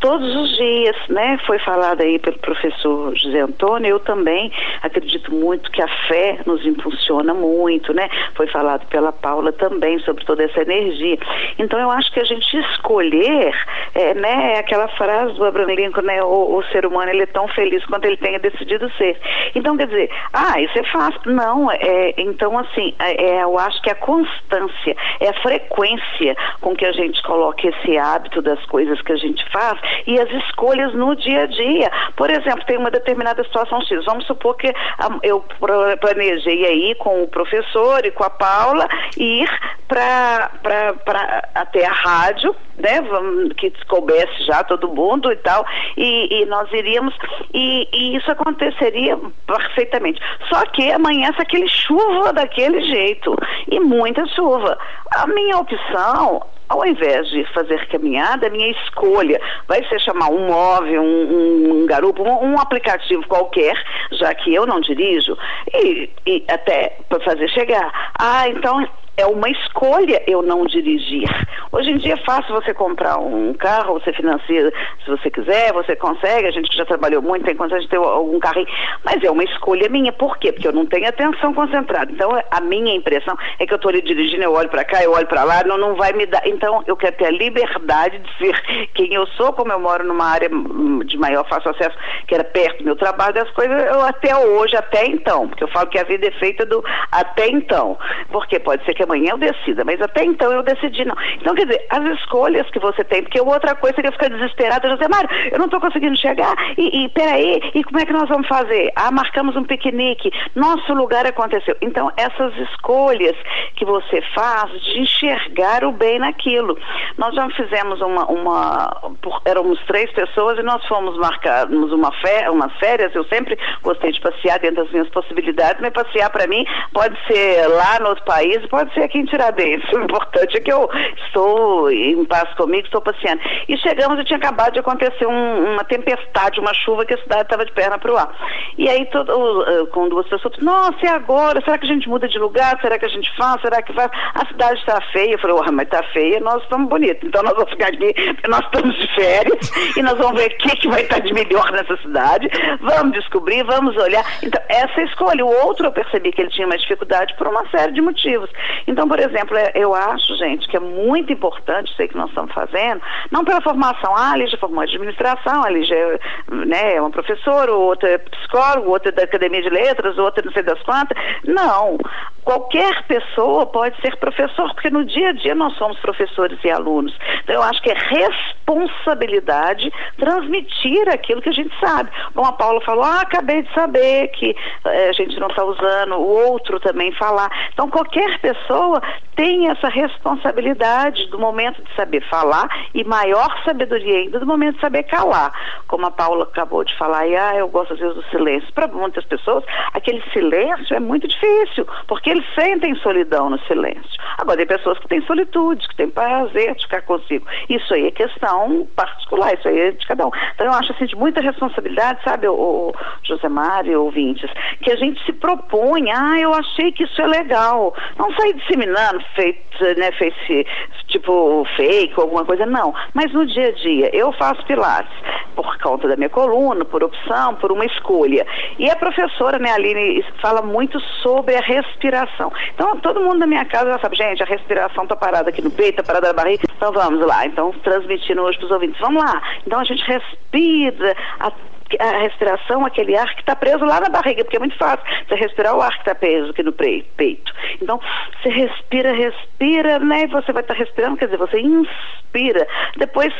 Todos os dias, né? Foi falado aí pelo professor José Antônio, eu também acredito muito que a fé nos impulsiona muito, né? Foi falado pela Paula também sobre toda essa energia. Então eu acho que a gente escolher, é, né? É aquela frase do Abraham Lincoln, né? O, o ser humano ele é tão feliz quanto ele tenha decidido ser. Então quer dizer, ah, isso é fácil. Não, é, então assim, é, é, eu acho que a constância, é a frequência com que a gente coloca esse hábito das coisas que a gente faz e as escolhas no dia a dia. Por exemplo, tem uma determinada situação X. Vamos supor que eu planejei aí com o professor e com a Paula ir para até a rádio, né? Que coubesse já todo mundo e tal, e, e nós iríamos, e, e, isso aconteceria perfeitamente. Só que amanhece aquele chuva daquele jeito, e muita chuva. A minha opção ao invés de fazer caminhada, a minha escolha vai ser chamar um móvel, um, um garupa, um, um, aplicativo qualquer, já que eu não dirijo, e, e até para fazer chegar. Ah, então é uma escolha eu não dirigir. Hoje em dia é fácil você comprar um carro, você financia se você quiser, você consegue, a gente já trabalhou muito, tem condições de ter algum carrinho, mas é uma escolha minha. Por quê? Porque eu não tenho atenção concentrada. Então, a minha impressão é que eu estou ali dirigindo, eu olho para cá, eu olho para lá, não, não vai me dar. Então, eu quero ter a liberdade de ser quem eu sou, como eu moro numa área de maior fácil acesso, que era perto do meu trabalho, as coisas, eu até hoje, até então, porque eu falo que a vida é feita do até então. Porque pode ser que amanhã eu decida, mas até então eu decidi não. Então, quer dizer, as escolhas que você tem, porque outra coisa seria ficar desesperada, dizer, Mário, eu não estou conseguindo chegar, e, e peraí, e como é que nós vamos fazer? Ah, marcamos um piquenique, nosso lugar aconteceu. Então, essas escolhas que você faz de enxergar o bem naquilo. Nós já fizemos uma, uma éramos três pessoas e nós fomos marcarmos uma fé, umas férias, eu sempre gostei de passear dentro das minhas possibilidades, mas passear para mim pode ser lá no outro país, pode ser aqui em Tiradentes. O importante é que eu estou em paz comigo, estou passeando. E chegamos e tinha acabado de acontecer um, uma tempestade, uma chuva que a cidade estava de perna para o ar. E aí, todo, com duas pessoas, nossa, e agora? Será que a gente muda de lugar? Será que a gente faz? Será que faz? A cidade está feia. Eu falei, mas está feia, nós estamos bonitos. Então nós vamos ficar aqui, nós estamos de férias e nós vamos ver o que, que vai estar de melhor nessa cidade. Vamos descobrir, vamos olhar. Então, essa escolha. O outro eu percebi que ele tinha mais dificuldade por uma série de motivos. Então, por exemplo, é, eu acho, gente, que é muito importante isso que nós estamos fazendo, não pela formação, ah, a Lígia formou administração, a Lígia é, né, é uma professora, outra é psicólogo, outra é da Academia de Letras, outra não sei das quantas. Não. Qualquer pessoa pode ser professor, porque no dia a dia nós somos professores e alunos. Então, eu acho que é responsabilidade transmitir aquilo que a gente sabe. Bom, a Paula falou, ah, acabei de saber que eh, a gente não está usando, o outro também falar. Então, qualquer pessoa школа, tem essa responsabilidade do momento de saber falar e maior sabedoria ainda do momento de saber calar. Como a Paula acabou de falar, e ah, eu gosto às vezes do silêncio. Para muitas pessoas, aquele silêncio é muito difícil, porque eles sentem solidão no silêncio. Agora, tem pessoas que têm solitude, que têm prazer de ficar consigo. Isso aí é questão particular, isso aí é de cada um. Então, eu acho assim, de muita responsabilidade, sabe, o, o José Mário, ouvintes, que a gente se propõe, ah, eu achei que isso é legal. Não sair disseminando, feito, né, face, tipo fake alguma coisa, não. Mas no dia a dia, eu faço pilates por conta da minha coluna, por opção, por uma escolha. E a professora, né, Aline, fala muito sobre a respiração. Então, todo mundo da minha casa já sabe, gente, a respiração está parada aqui no peito, está parada na barriga. Então, vamos lá. Então, transmitindo hoje para os ouvintes. Vamos lá. Então, a gente respira a a respiração, aquele ar que está preso lá na barriga, porque é muito fácil você respirar o ar que está preso aqui no peito. Então, você respira, respira, né? E você vai estar tá respirando, quer dizer, você inspira. Depois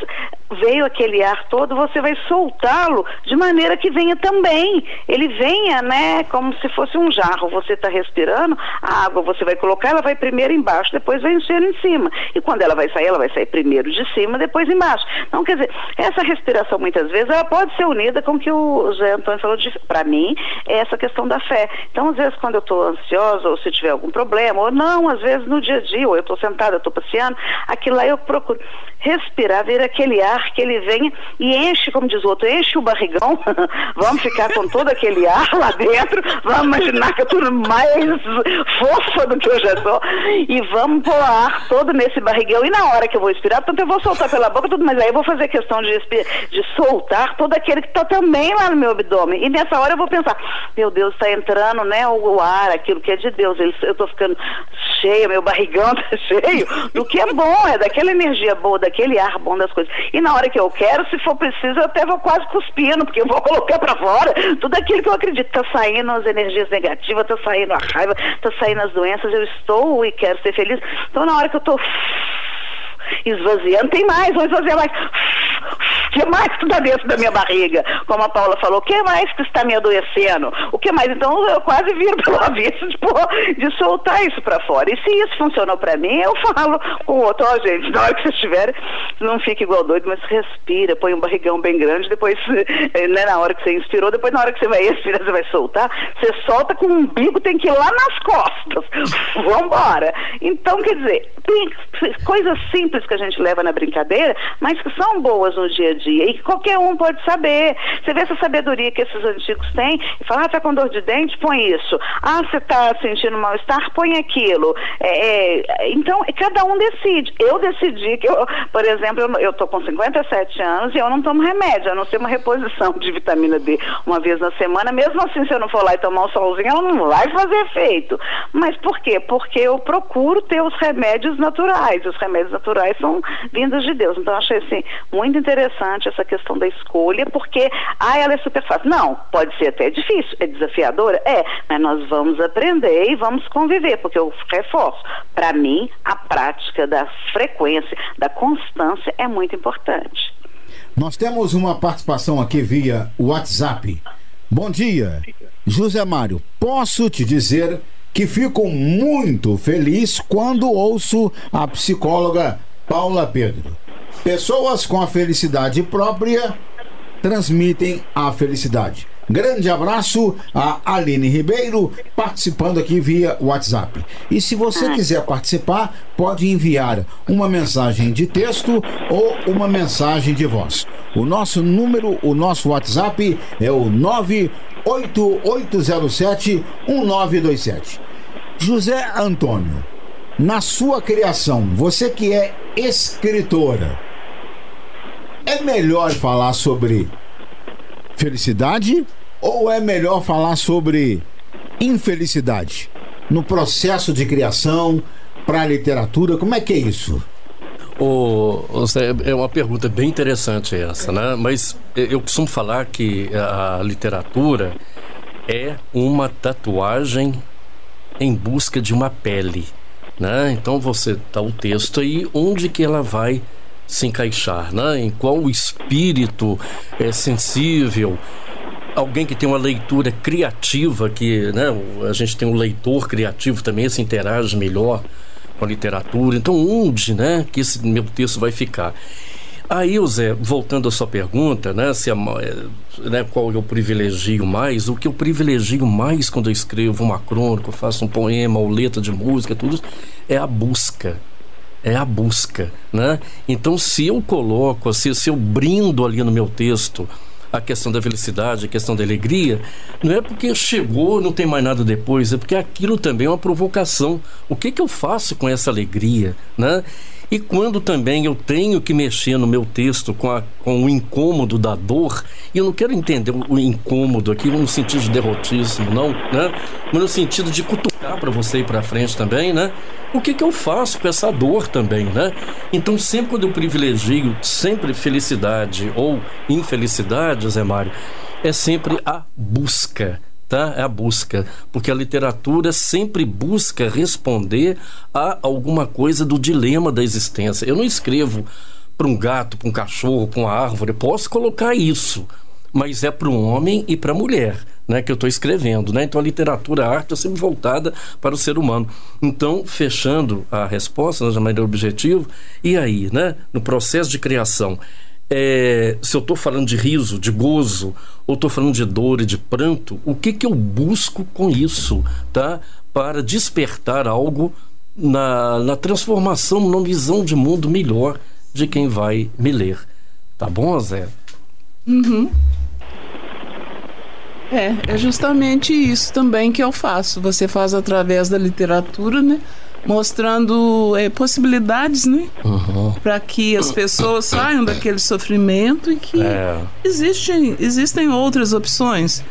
veio aquele ar todo, você vai soltá-lo de maneira que venha também. Ele venha, né? Como se fosse um jarro. Você está respirando, a água você vai colocar, ela vai primeiro embaixo, depois vai enchendo em cima. E quando ela vai sair, ela vai sair primeiro de cima, depois embaixo. Então, quer dizer, essa respiração muitas vezes ela pode ser unida com que o Zé Antônio falou para mim, é essa questão da fé. Então, às vezes, quando eu estou ansiosa, ou se tiver algum problema, ou não, às vezes no dia a dia, ou eu estou sentada, eu estou passeando, aquilo lá eu procuro respirar, ver aquele ar que ele venha e enche, como diz o outro, enche o barrigão, vamos ficar com todo aquele ar lá dentro, vamos imaginar que eu estou mais fofa do que eu já sou, e vamos pôr ar todo nesse barrigão, e na hora que eu vou expirar, tanto eu vou soltar pela boca, tudo, mas aí eu vou fazer questão de, de soltar todo aquele que está também lá no meu abdômen. E nessa hora eu vou pensar, meu Deus, está entrando, né, o ar, aquilo que é de Deus. Eu estou ficando cheia, meu barrigão tá cheio, do que é bom, é daquela energia boa, daquele ar bom das coisas. E na hora que eu quero, se for preciso, eu até vou quase cuspindo, porque eu vou colocar para fora tudo aquilo que eu acredito. Tá saindo as energias negativas, tá saindo a raiva, tá saindo as doenças, eu estou e quero ser feliz. Então na hora que eu tô esvaziando, tem mais, vou esvaziar mais. O que mais que está dentro da minha barriga? Como a Paula falou, o que mais que está me adoecendo? O que mais? Então eu quase viro pelo avesso de, de soltar isso para fora. E se isso funcionou para mim, eu falo com o outro, ó, oh, gente, na hora que vocês estiverem, não fique igual doido, mas respira, põe um barrigão bem grande, depois, né, na hora que você inspirou, depois na hora que você vai expirar, você vai soltar, você solta com o umbigo, tem que ir lá nas costas. Vambora. Então, quer dizer, tem coisas simples que a gente leva na brincadeira, mas que são boas no dia a dia e que qualquer um pode saber. Você vê essa sabedoria que esses antigos têm e fala, ah, tá com dor de dente, põe isso. Ah, você tá sentindo mal-estar, põe aquilo. É, é, então, cada um decide. Eu decidi que, eu, por exemplo, eu, eu tô com 57 anos e eu não tomo remédio, a não ser uma reposição de vitamina D uma vez na semana. Mesmo assim, se eu não for lá e tomar um solzinho, ela não vai fazer efeito. Mas por quê? Porque eu procuro ter os remédios naturais. Os remédios naturais são vindos de Deus. Então, achei assim, muito interessante essa questão da escolha, porque, ah, ela é super fácil. Não, pode ser até difícil. É desafiadora? É, mas nós vamos aprender e vamos conviver, porque eu reforço. Para mim, a prática da frequência, da constância é muito importante. Nós temos uma participação aqui via WhatsApp. Bom dia, José Mário. Posso te dizer que fico muito feliz quando ouço a psicóloga Paula Pedro. Pessoas com a felicidade própria transmitem a felicidade. Grande abraço a Aline Ribeiro, participando aqui via WhatsApp. E se você quiser participar, pode enviar uma mensagem de texto ou uma mensagem de voz. O nosso número, o nosso WhatsApp é o 98807 1927. José Antônio, na sua criação, você que é escritora, é melhor falar sobre felicidade ou é melhor falar sobre infelicidade? No processo de criação, para a literatura, como é que é isso? Oh, é uma pergunta bem interessante essa, né? Mas eu costumo falar que a literatura é uma tatuagem em busca de uma pele, né? Então você tá o texto aí, onde que ela vai se encaixar, né? Em qual espírito é sensível, alguém que tem uma leitura criativa, que né, a gente tem um leitor criativo também, se interage melhor com a literatura. Então, onde né, que esse meu texto vai ficar? Aí, Zé, voltando à sua pergunta, né, se é, né, qual eu privilegio mais, o que eu privilegio mais quando eu escrevo uma crônica, faço um poema ou letra de música, tudo, é a busca é a busca, né? Então, se eu coloco, se, se eu brindo ali no meu texto a questão da felicidade, a questão da alegria, não é porque chegou, não tem mais nada depois, é porque aquilo também é uma provocação. O que, que eu faço com essa alegria, né? E quando também eu tenho que mexer no meu texto com, a, com o incômodo da dor, e eu não quero entender o incômodo aqui no sentido de derrotismo, não, né? Mas no sentido de cutucar para você ir para frente também, né? O que, que eu faço com essa dor também, né? Então, sempre quando eu privilegio sempre felicidade ou infelicidade, Zé Mário, é sempre a busca tá? É a busca, porque a literatura sempre busca responder a alguma coisa do dilema da existência. Eu não escrevo para um gato, para um cachorro, para uma árvore, posso colocar isso, mas é para um homem e para a mulher. Né, que eu estou escrevendo, né? Então a literatura, a arte é sempre voltada para o ser humano. Então, fechando a resposta de maneira objetiva, e aí, né? No processo de criação, é, se eu estou falando de riso, de gozo, ou estou falando de dor e de pranto, o que, que eu busco com isso, tá? Para despertar algo na, na transformação, numa visão de mundo melhor de quem vai me ler. Tá bom, Zé? Uhum. É, é justamente isso também que eu faço. Você faz através da literatura, né? Mostrando é, possibilidades, né? Uhum. Para que as pessoas saiam daquele sofrimento e que é. existem, existem outras opções.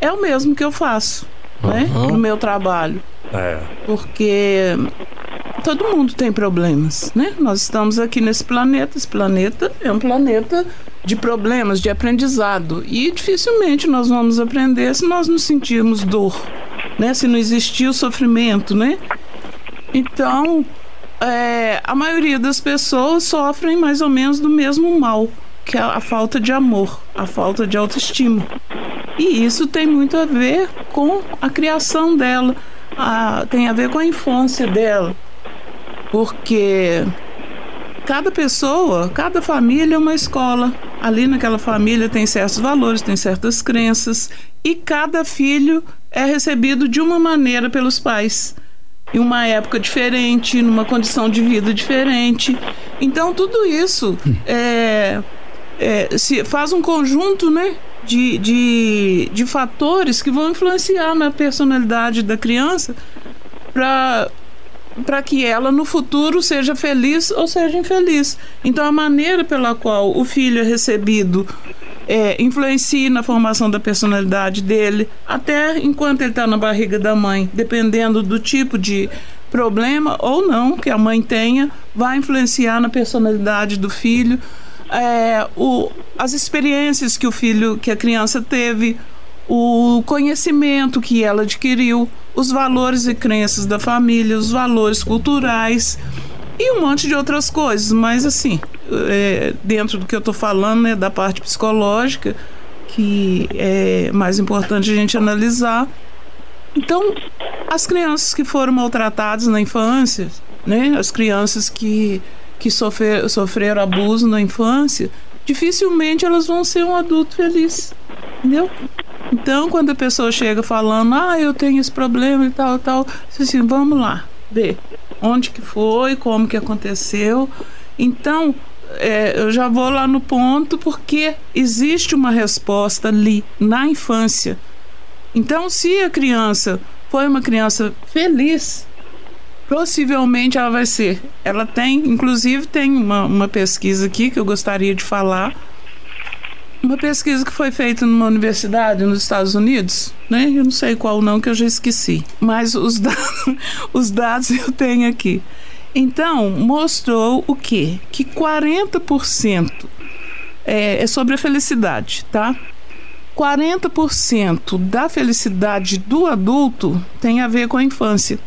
É o mesmo que eu faço, uhum. né? No meu trabalho. É. Porque todo mundo tem problemas, né? Nós estamos aqui nesse planeta, esse planeta é um planeta de problemas, de aprendizado. E dificilmente nós vamos aprender se nós não sentirmos dor, né? Se não existir o sofrimento, né? Então, é, a maioria das pessoas sofrem mais ou menos do mesmo mal, que é a falta de amor, a falta de autoestima. E isso tem muito a ver com a criação dela, a, tem a ver com a infância dela. Porque cada pessoa, cada família é uma escola. Ali naquela família tem certos valores, tem certas crenças, e cada filho é recebido de uma maneira pelos pais em uma época diferente, numa condição de vida diferente. Então tudo isso é, é, se faz um conjunto, né? De, de, de fatores que vão influenciar na personalidade da criança para para que ela no futuro seja feliz ou seja infeliz. Então a maneira pela qual o filho é recebido é, influencia na formação da personalidade dele, até enquanto ele está na barriga da mãe, dependendo do tipo de problema ou não que a mãe tenha, vai influenciar na personalidade do filho. É, o, as experiências que o filho, que a criança teve, o conhecimento que ela adquiriu, os valores e crenças da família, os valores culturais e um monte de outras coisas. Mas assim, é, dentro do que eu estou falando, né, da parte psicológica, que é mais importante a gente analisar. Então, as crianças que foram maltratadas na infância, né, as crianças que, que sofrer, sofreram abuso na infância, dificilmente elas vão ser um adulto feliz, entendeu? Então, quando a pessoa chega falando, ah, eu tenho esse problema e tal, tal, assim, vamos lá, ver onde que foi, como que aconteceu. Então, é, eu já vou lá no ponto porque existe uma resposta ali na infância. Então, se a criança foi uma criança feliz, possivelmente ela vai ser. Ela tem, inclusive, tem uma, uma pesquisa aqui que eu gostaria de falar. Uma pesquisa que foi feita numa universidade nos Estados Unidos, né? Eu não sei qual não, que eu já esqueci. Mas os os dados eu tenho aqui. Então, mostrou o quê? Que 40% é, é sobre a felicidade, tá? 40% da felicidade do adulto tem a ver com a infância.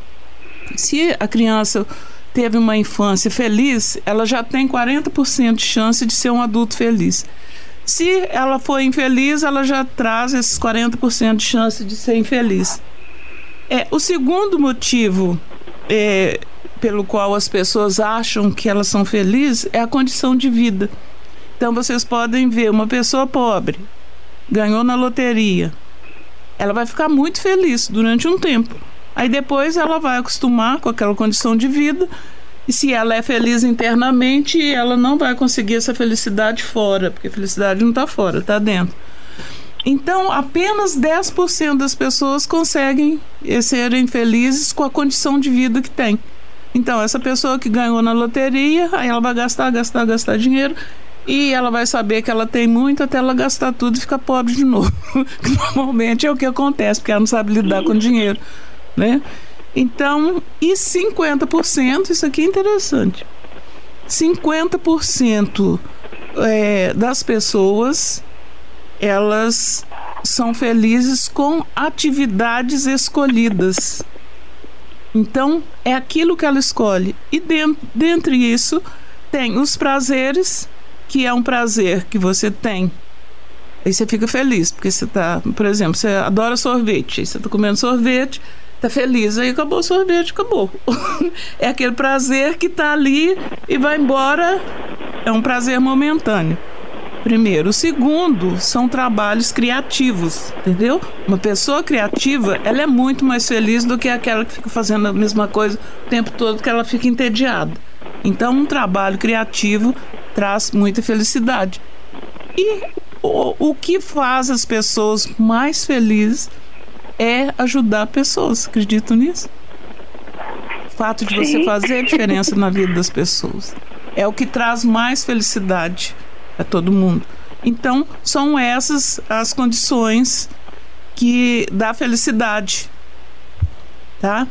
Se a criança teve uma infância feliz, ela já tem 40% de chance de ser um adulto feliz. Se ela foi infeliz, ela já traz esses 40% de chance de ser infeliz. É, o segundo motivo é, pelo qual as pessoas acham que elas são felizes é a condição de vida. Então vocês podem ver uma pessoa pobre ganhou na loteria. Ela vai ficar muito feliz durante um tempo. Aí depois ela vai acostumar com aquela condição de vida. E se ela é feliz internamente, ela não vai conseguir essa felicidade fora, porque felicidade não está fora, está dentro. Então, apenas 10% das pessoas conseguem serem felizes com a condição de vida que tem. Então, essa pessoa que ganhou na loteria, aí ela vai gastar, gastar, gastar dinheiro e ela vai saber que ela tem muito até ela gastar tudo e ficar pobre de novo. Normalmente é o que acontece, porque ela não sabe lidar com dinheiro, né? Então, e 50%, isso aqui é interessante. 50% é, das pessoas elas são felizes com atividades escolhidas. Então, é aquilo que ela escolhe. E dentro, dentre isso, tem os prazeres, que é um prazer que você tem. Aí você fica feliz, porque você está, por exemplo, você adora sorvete, você está comendo sorvete, está feliz, aí acabou o sorvete, acabou. é aquele prazer que está ali e vai embora, é um prazer momentâneo. Primeiro. O segundo são trabalhos criativos, entendeu? Uma pessoa criativa, ela é muito mais feliz do que aquela que fica fazendo a mesma coisa o tempo todo, que ela fica entediada. Então, um trabalho criativo traz muita felicidade. E o, o que faz as pessoas mais felizes é ajudar pessoas. Acredito nisso? fato de você fazer diferença na vida das pessoas. É o que traz mais felicidade a todo mundo. Então, são essas as condições que dá felicidade. Tá?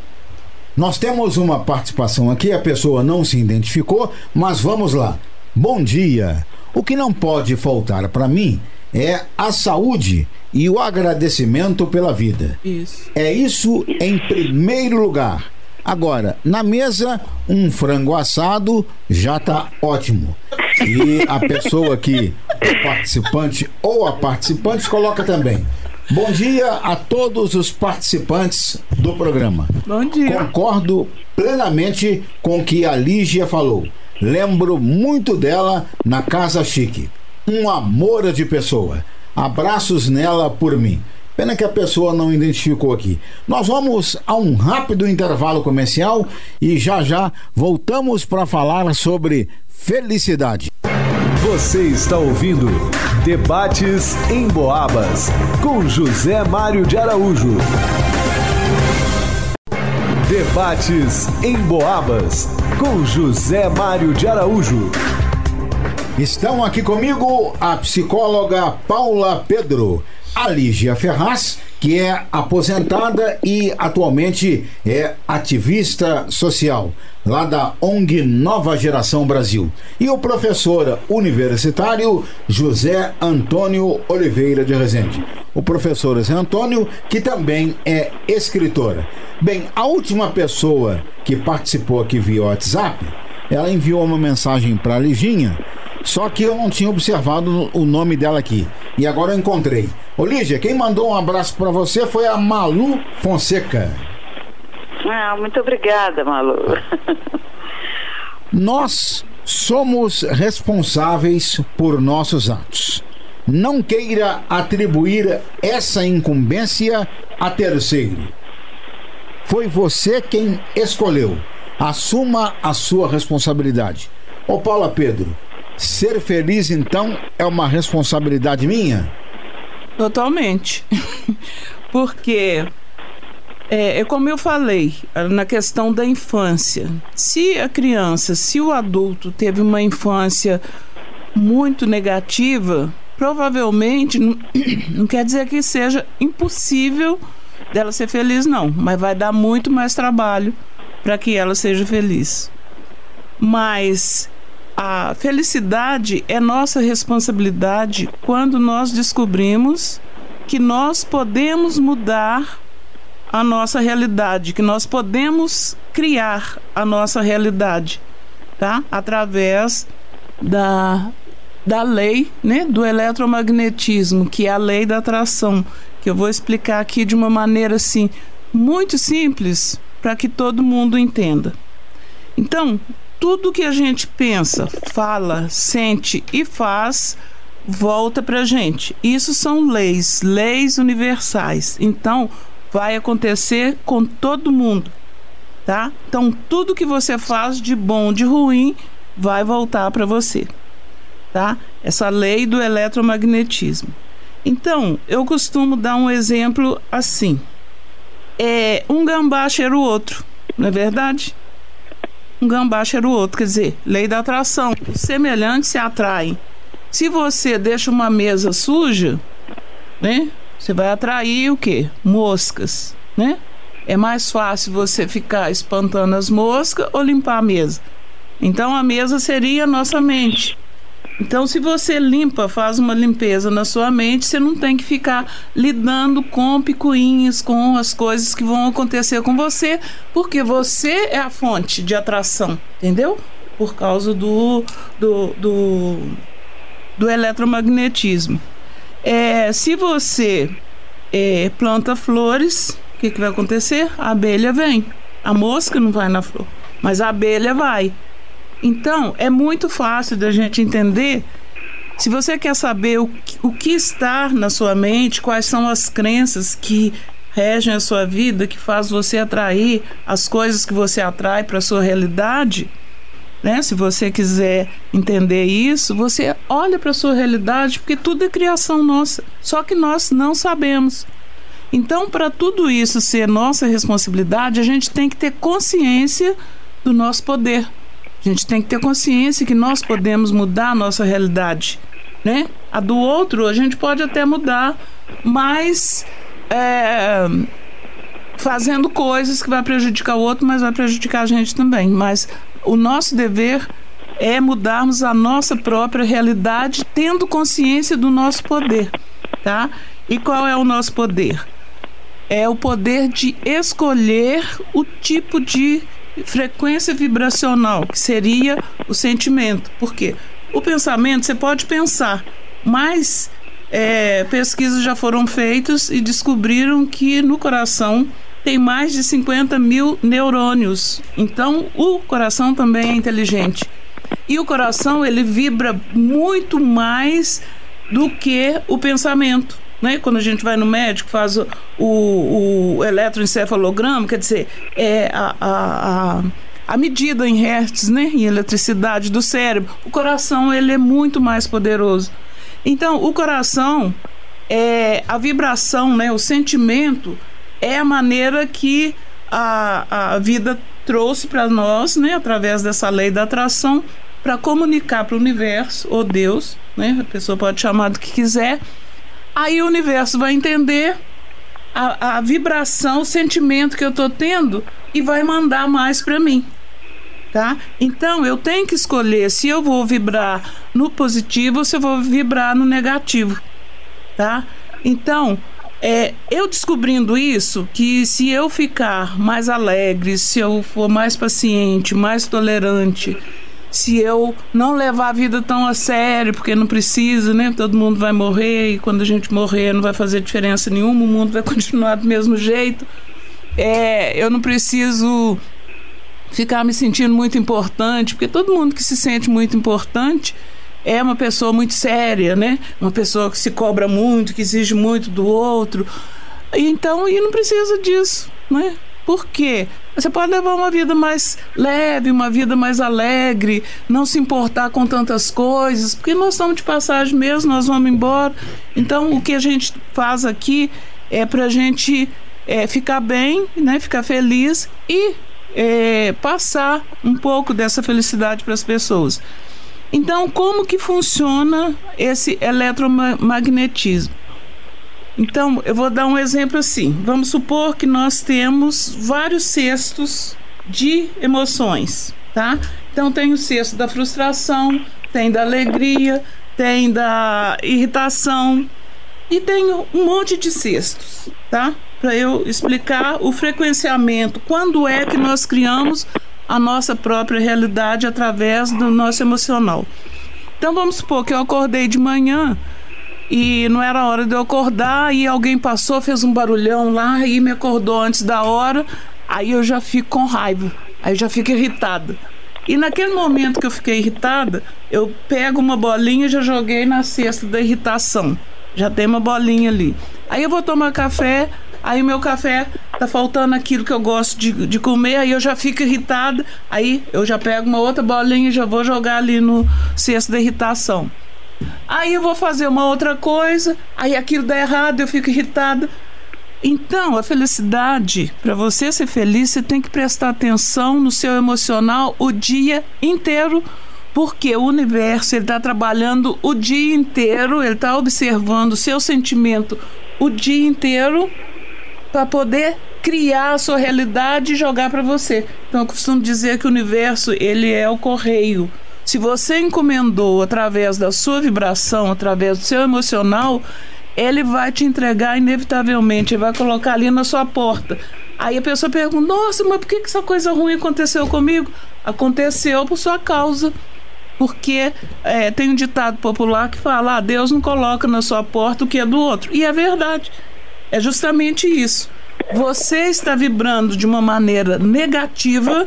Nós temos uma participação aqui, a pessoa não se identificou, mas vamos lá. Bom dia. O que não pode faltar para mim é a saúde e o agradecimento pela vida. Isso. É isso em primeiro lugar. Agora, na mesa, um frango assado já tá ótimo. E a pessoa que, o participante ou a participante, coloca também. Bom dia a todos os participantes do programa. Bom dia. Concordo plenamente com o que a Lígia falou. Lembro muito dela na Casa Chique. Um amor de pessoa. Abraços nela por mim. Pena que a pessoa não identificou aqui. Nós vamos a um rápido intervalo comercial e já já voltamos para falar sobre felicidade. Você está ouvindo Debates em Boabas com José Mário de Araújo. Debates em Boabas com José Mário de Araújo. Estão aqui comigo a psicóloga Paula Pedro, a Ferraz, que é aposentada e atualmente é ativista social, lá da ONG Nova Geração Brasil, e o professor universitário José Antônio Oliveira de Rezende. O professor José Antônio, que também é escritora. Bem, a última pessoa que participou aqui via WhatsApp, ela enviou uma mensagem para a Liginha só que eu não tinha observado o nome dela aqui. E agora eu encontrei. Ô Lígia, quem mandou um abraço para você foi a Malu Fonseca. Ah, muito obrigada, Malu. Nós somos responsáveis por nossos atos. Não queira atribuir essa incumbência a terceiro. Foi você quem escolheu. Assuma a sua responsabilidade. Ô Paula Pedro, Ser feliz, então, é uma responsabilidade minha? Totalmente. Porque, é, é, como eu falei, na questão da infância. Se a criança, se o adulto teve uma infância muito negativa, provavelmente não, não quer dizer que seja impossível dela ser feliz, não. Mas vai dar muito mais trabalho para que ela seja feliz. Mas a felicidade é nossa responsabilidade quando nós descobrimos que nós podemos mudar a nossa realidade, que nós podemos criar a nossa realidade, tá? Através da da lei, né, do eletromagnetismo, que é a lei da atração, que eu vou explicar aqui de uma maneira assim muito simples para que todo mundo entenda. Então, tudo que a gente pensa, fala, sente e faz volta para gente. Isso são leis, leis universais. Então, vai acontecer com todo mundo, tá? Então, tudo que você faz de bom, de ruim, vai voltar para você, tá? Essa lei do eletromagnetismo. Então, eu costumo dar um exemplo assim: é um gambá cheira o outro, não é verdade? Um gambá cheira o outro. Quer dizer, lei da atração. Os semelhantes se atraem. Se você deixa uma mesa suja, né? Você vai atrair o quê? Moscas, né? É mais fácil você ficar espantando as moscas ou limpar a mesa. Então a mesa seria a nossa mente. Então, se você limpa, faz uma limpeza na sua mente, você não tem que ficar lidando com picuinhas, com as coisas que vão acontecer com você, porque você é a fonte de atração, entendeu? Por causa do, do, do, do eletromagnetismo. É, se você é, planta flores, o que, que vai acontecer? A abelha vem. A mosca não vai na flor, mas a abelha vai. Então, é muito fácil da gente entender. Se você quer saber o que, o que está na sua mente, quais são as crenças que regem a sua vida, que faz você atrair as coisas que você atrai para a sua realidade, né? Se você quiser entender isso, você olha para a sua realidade, porque tudo é criação nossa. Só que nós não sabemos. Então, para tudo isso ser nossa responsabilidade, a gente tem que ter consciência do nosso poder. A gente tem que ter consciência que nós podemos mudar a nossa realidade, né? A do outro a gente pode até mudar, mas é, fazendo coisas que vai prejudicar o outro, mas vai prejudicar a gente também. Mas o nosso dever é mudarmos a nossa própria realidade, tendo consciência do nosso poder, tá? E qual é o nosso poder? É o poder de escolher o tipo de frequência vibracional, que seria o sentimento. Por quê? O pensamento você pode pensar, mas é, pesquisas já foram feitas e descobriram que no coração tem mais de 50 mil neurônios. Então, o coração também é inteligente. E o coração, ele vibra muito mais do que o pensamento. Né? Quando a gente vai no médico, faz o, o, o eletroencefalograma, quer dizer, é a, a, a, a medida em hertz, né? em eletricidade do cérebro. O coração, ele é muito mais poderoso. Então, o coração, é a vibração, né? o sentimento é a maneira que a, a vida trouxe para nós, né, através dessa lei da atração, para comunicar para o universo, ou Deus, né, a pessoa pode chamar do que quiser. Aí o universo vai entender a, a vibração, o sentimento que eu estou tendo e vai mandar mais para mim. Tá? Então eu tenho que escolher se eu vou vibrar no positivo ou se eu vou vibrar no negativo, tá? Então é, eu descobrindo isso, que se eu ficar mais alegre, se eu for mais paciente, mais tolerante, se eu não levar a vida tão a sério, porque não precisa, né? Todo mundo vai morrer e quando a gente morrer não vai fazer diferença nenhuma, o mundo vai continuar do mesmo jeito. É, eu não preciso ficar me sentindo muito importante, porque todo mundo que se sente muito importante é uma pessoa muito séria, né? Uma pessoa que se cobra muito, que exige muito do outro. Então, e não precisa disso, né? Por quê? Você pode levar uma vida mais leve, uma vida mais alegre, não se importar com tantas coisas, porque nós estamos de passagem mesmo, nós vamos embora. Então, o que a gente faz aqui é para a gente é, ficar bem, né, ficar feliz e é, passar um pouco dessa felicidade para as pessoas. Então, como que funciona esse eletromagnetismo? Então, eu vou dar um exemplo assim. Vamos supor que nós temos vários cestos de emoções, tá? Então, tem o cesto da frustração, tem da alegria, tem da irritação e tem um monte de cestos, tá? Para eu explicar o frequenciamento, quando é que nós criamos a nossa própria realidade através do nosso emocional. Então vamos supor que eu acordei de manhã e não era hora de eu acordar e alguém passou, fez um barulhão lá e me acordou antes da hora, aí eu já fico com raiva, aí eu já fico irritada. E naquele momento que eu fiquei irritada, eu pego uma bolinha e já joguei na cesta da irritação. Já tem uma bolinha ali. Aí eu vou tomar café, aí meu café tá faltando aquilo que eu gosto de, de comer, aí eu já fico irritada, aí eu já pego uma outra bolinha e já vou jogar ali no cesto da irritação. Aí eu vou fazer uma outra coisa, aí aquilo dá errado, eu fico irritada. Então, a felicidade, para você ser feliz, você tem que prestar atenção no seu emocional o dia inteiro, porque o universo está trabalhando o dia inteiro, ele está observando o seu sentimento o dia inteiro para poder criar a sua realidade e jogar para você. Então eu costumo dizer que o universo ele é o correio. Se você encomendou através da sua vibração, através do seu emocional, ele vai te entregar inevitavelmente, ele vai colocar ali na sua porta. Aí a pessoa pergunta: Nossa, mas por que essa coisa ruim aconteceu comigo? Aconteceu por sua causa. Porque é, tem um ditado popular que fala: ah, Deus não coloca na sua porta o que é do outro. E é verdade. É justamente isso. Você está vibrando de uma maneira negativa,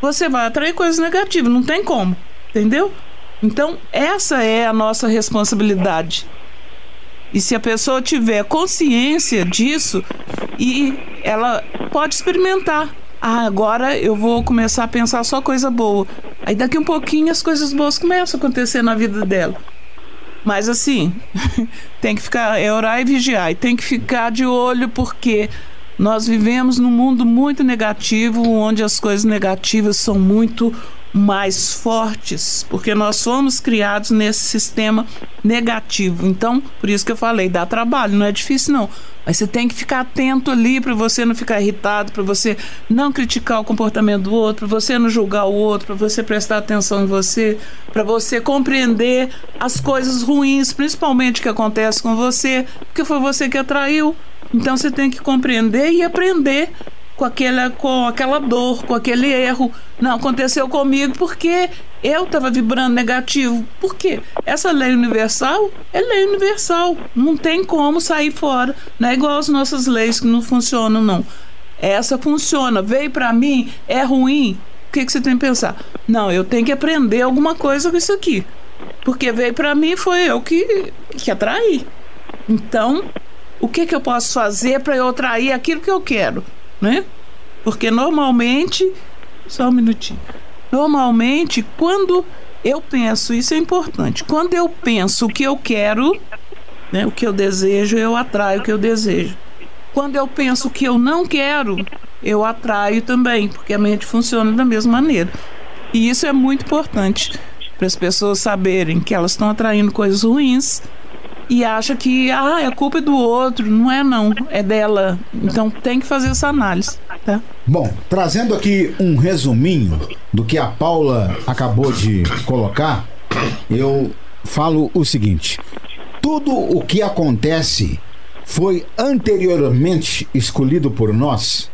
você vai atrair coisas negativas, não tem como, entendeu? Então, essa é a nossa responsabilidade. E se a pessoa tiver consciência disso, e ela pode experimentar. Ah, agora eu vou começar a pensar só coisa boa. Aí daqui um pouquinho as coisas boas começam a acontecer na vida dela. Mas assim, tem que ficar, é orar e vigiar. E tem que ficar de olho porque nós vivemos num mundo muito negativo, onde as coisas negativas são muito mais fortes, porque nós fomos criados nesse sistema negativo. Então, por isso que eu falei, dá trabalho, não é difícil não. Mas você tem que ficar atento ali para você não ficar irritado, para você não criticar o comportamento do outro, para você não julgar o outro, para você prestar atenção em você, para você compreender as coisas ruins, principalmente que acontecem com você, porque foi você que atraiu. Então você tem que compreender e aprender com aquela, com aquela dor, com aquele erro. Não, aconteceu comigo porque eu estava vibrando negativo. Por quê? Essa lei universal é lei universal. Não tem como sair fora. Não é igual as nossas leis que não funcionam, não. Essa funciona. Veio para mim, é ruim. O que, que você tem que pensar? Não, eu tenho que aprender alguma coisa com isso aqui. Porque veio para mim, foi eu que, que atraí. Então, o que, que eu posso fazer para eu atrair aquilo que eu quero? Né? Porque normalmente, só um minutinho. Normalmente, quando eu penso, isso é importante. Quando eu penso o que eu quero, né, o que eu desejo, eu atraio o que eu desejo. Quando eu penso o que eu não quero, eu atraio também, porque a mente funciona da mesma maneira. E isso é muito importante para as pessoas saberem que elas estão atraindo coisas ruins e acha que ah, é culpa do outro. Não é não, é dela. Então tem que fazer essa análise, tá? Bom, trazendo aqui um resuminho do que a Paula acabou de colocar, eu falo o seguinte: tudo o que acontece foi anteriormente escolhido por nós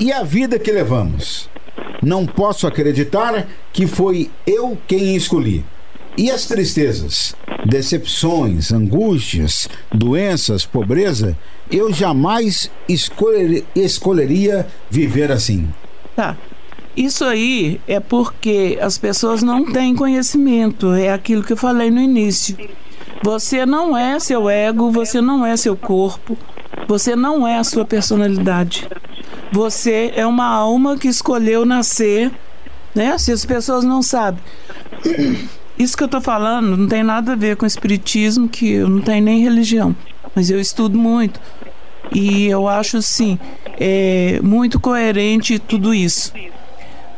e a vida que levamos. Não posso acreditar que foi eu quem escolhi. E as tristezas, decepções, angústias, doenças, pobreza, eu jamais escolher, escolheria viver assim. Tá. Isso aí é porque as pessoas não têm conhecimento, é aquilo que eu falei no início. Você não é seu ego, você não é seu corpo, você não é a sua personalidade. Você é uma alma que escolheu nascer, né? Se as pessoas não sabem. Isso que eu estou falando não tem nada a ver com espiritismo, que eu não tenho nem religião, mas eu estudo muito. E eu acho, assim, é, muito coerente tudo isso.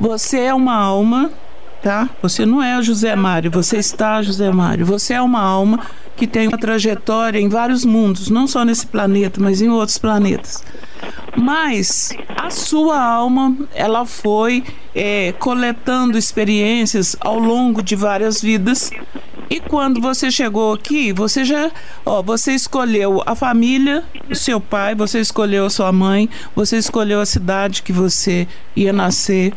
Você é uma alma, tá? Você não é José Mário, você está José Mário. Você é uma alma que tem uma trajetória em vários mundos, não só nesse planeta, mas em outros planetas. Mas a sua alma, ela foi é, coletando experiências ao longo de várias vidas. E quando você chegou aqui, você já, ó, você escolheu a família, o seu pai, você escolheu a sua mãe, você escolheu a cidade que você ia nascer,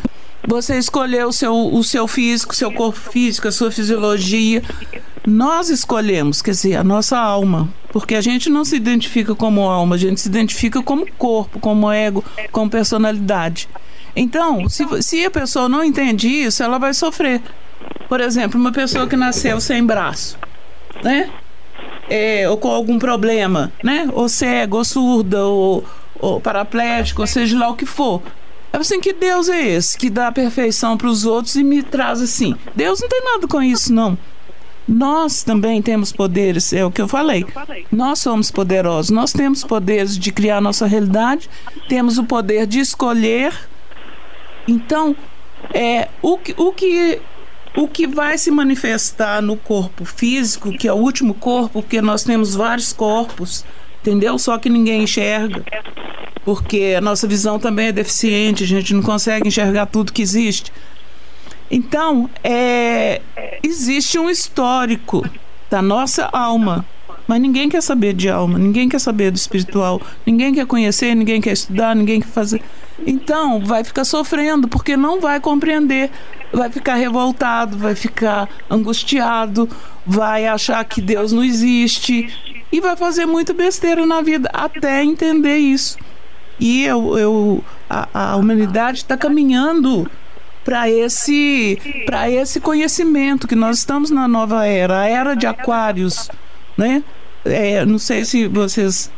você escolheu o seu, o seu físico, seu corpo físico, a sua fisiologia. Nós escolhemos, quer dizer, a nossa alma. Porque a gente não se identifica como alma, a gente se identifica como corpo, como ego, como personalidade. Então, se, se a pessoa não entende isso, ela vai sofrer. Por exemplo, uma pessoa que nasceu sem braço, né? É, ou com algum problema, né? Ou cego, ou surda, ou, ou paraplégico, ou seja lá o que for. É assim, que Deus é esse que dá perfeição para os outros e me traz assim? Deus não tem nada com isso, não. Nós também temos poderes, é o que eu falei. Nós somos poderosos, nós temos poderes de criar nossa realidade, temos o poder de escolher. Então, é o que, o que o que vai se manifestar no corpo físico, que é o último corpo, porque nós temos vários corpos, entendeu? Só que ninguém enxerga porque a nossa visão também é deficiente, a gente não consegue enxergar tudo que existe. Então, é, existe um histórico da nossa alma, mas ninguém quer saber de alma, ninguém quer saber do espiritual, ninguém quer conhecer, ninguém quer estudar, ninguém quer fazer. Então, vai ficar sofrendo porque não vai compreender, vai ficar revoltado, vai ficar angustiado, vai achar que Deus não existe e vai fazer muita besteira na vida até entender isso. E eu, eu a, a humanidade está caminhando para esse para esse conhecimento que nós estamos na nova era, a era de Aquários, né? É, não sei se vocês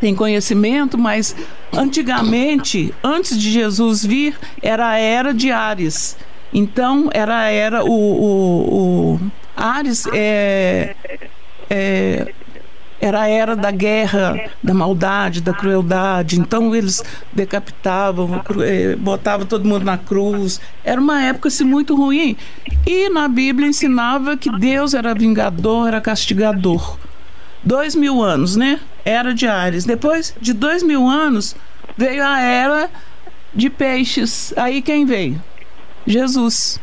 têm conhecimento, mas antigamente, antes de Jesus vir, era a era de Ares. Então era era o, o, o Ares é, é era a era da guerra, da maldade, da crueldade. Então eles decapitavam, eh, botavam todo mundo na cruz. Era uma época assim, muito ruim. E na Bíblia ensinava que Deus era vingador, era castigador. Dois mil anos, né? Era de Ares. Depois de dois mil anos veio a era de peixes. Aí quem veio? Jesus.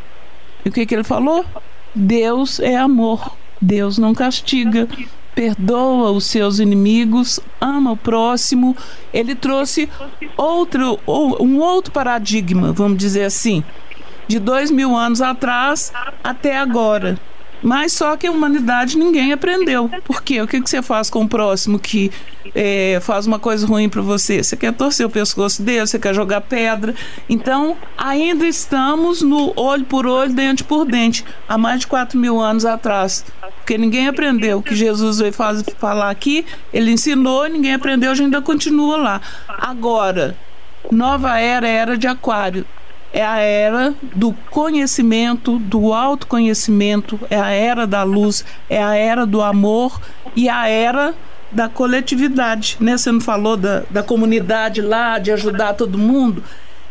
E o que, que ele falou? Deus é amor. Deus não castiga perdoa os seus inimigos, ama o próximo. Ele trouxe outro, um outro paradigma, vamos dizer assim, de dois mil anos atrás até agora. Mas só que a humanidade ninguém aprendeu. Por quê? O que, que você faz com o próximo que é, faz uma coisa ruim para você? Você quer torcer o pescoço dele, você quer jogar pedra. Então, ainda estamos no olho por olho, dente por dente, há mais de 4 mil anos atrás. Porque ninguém aprendeu o que Jesus veio faz, falar aqui, ele ensinou, ninguém aprendeu, a gente ainda continua lá. Agora, nova era, era de Aquário é a era do conhecimento, do autoconhecimento, é a era da luz, é a era do amor e a era da coletividade. Né? Você não falou da, da comunidade lá, de ajudar todo mundo?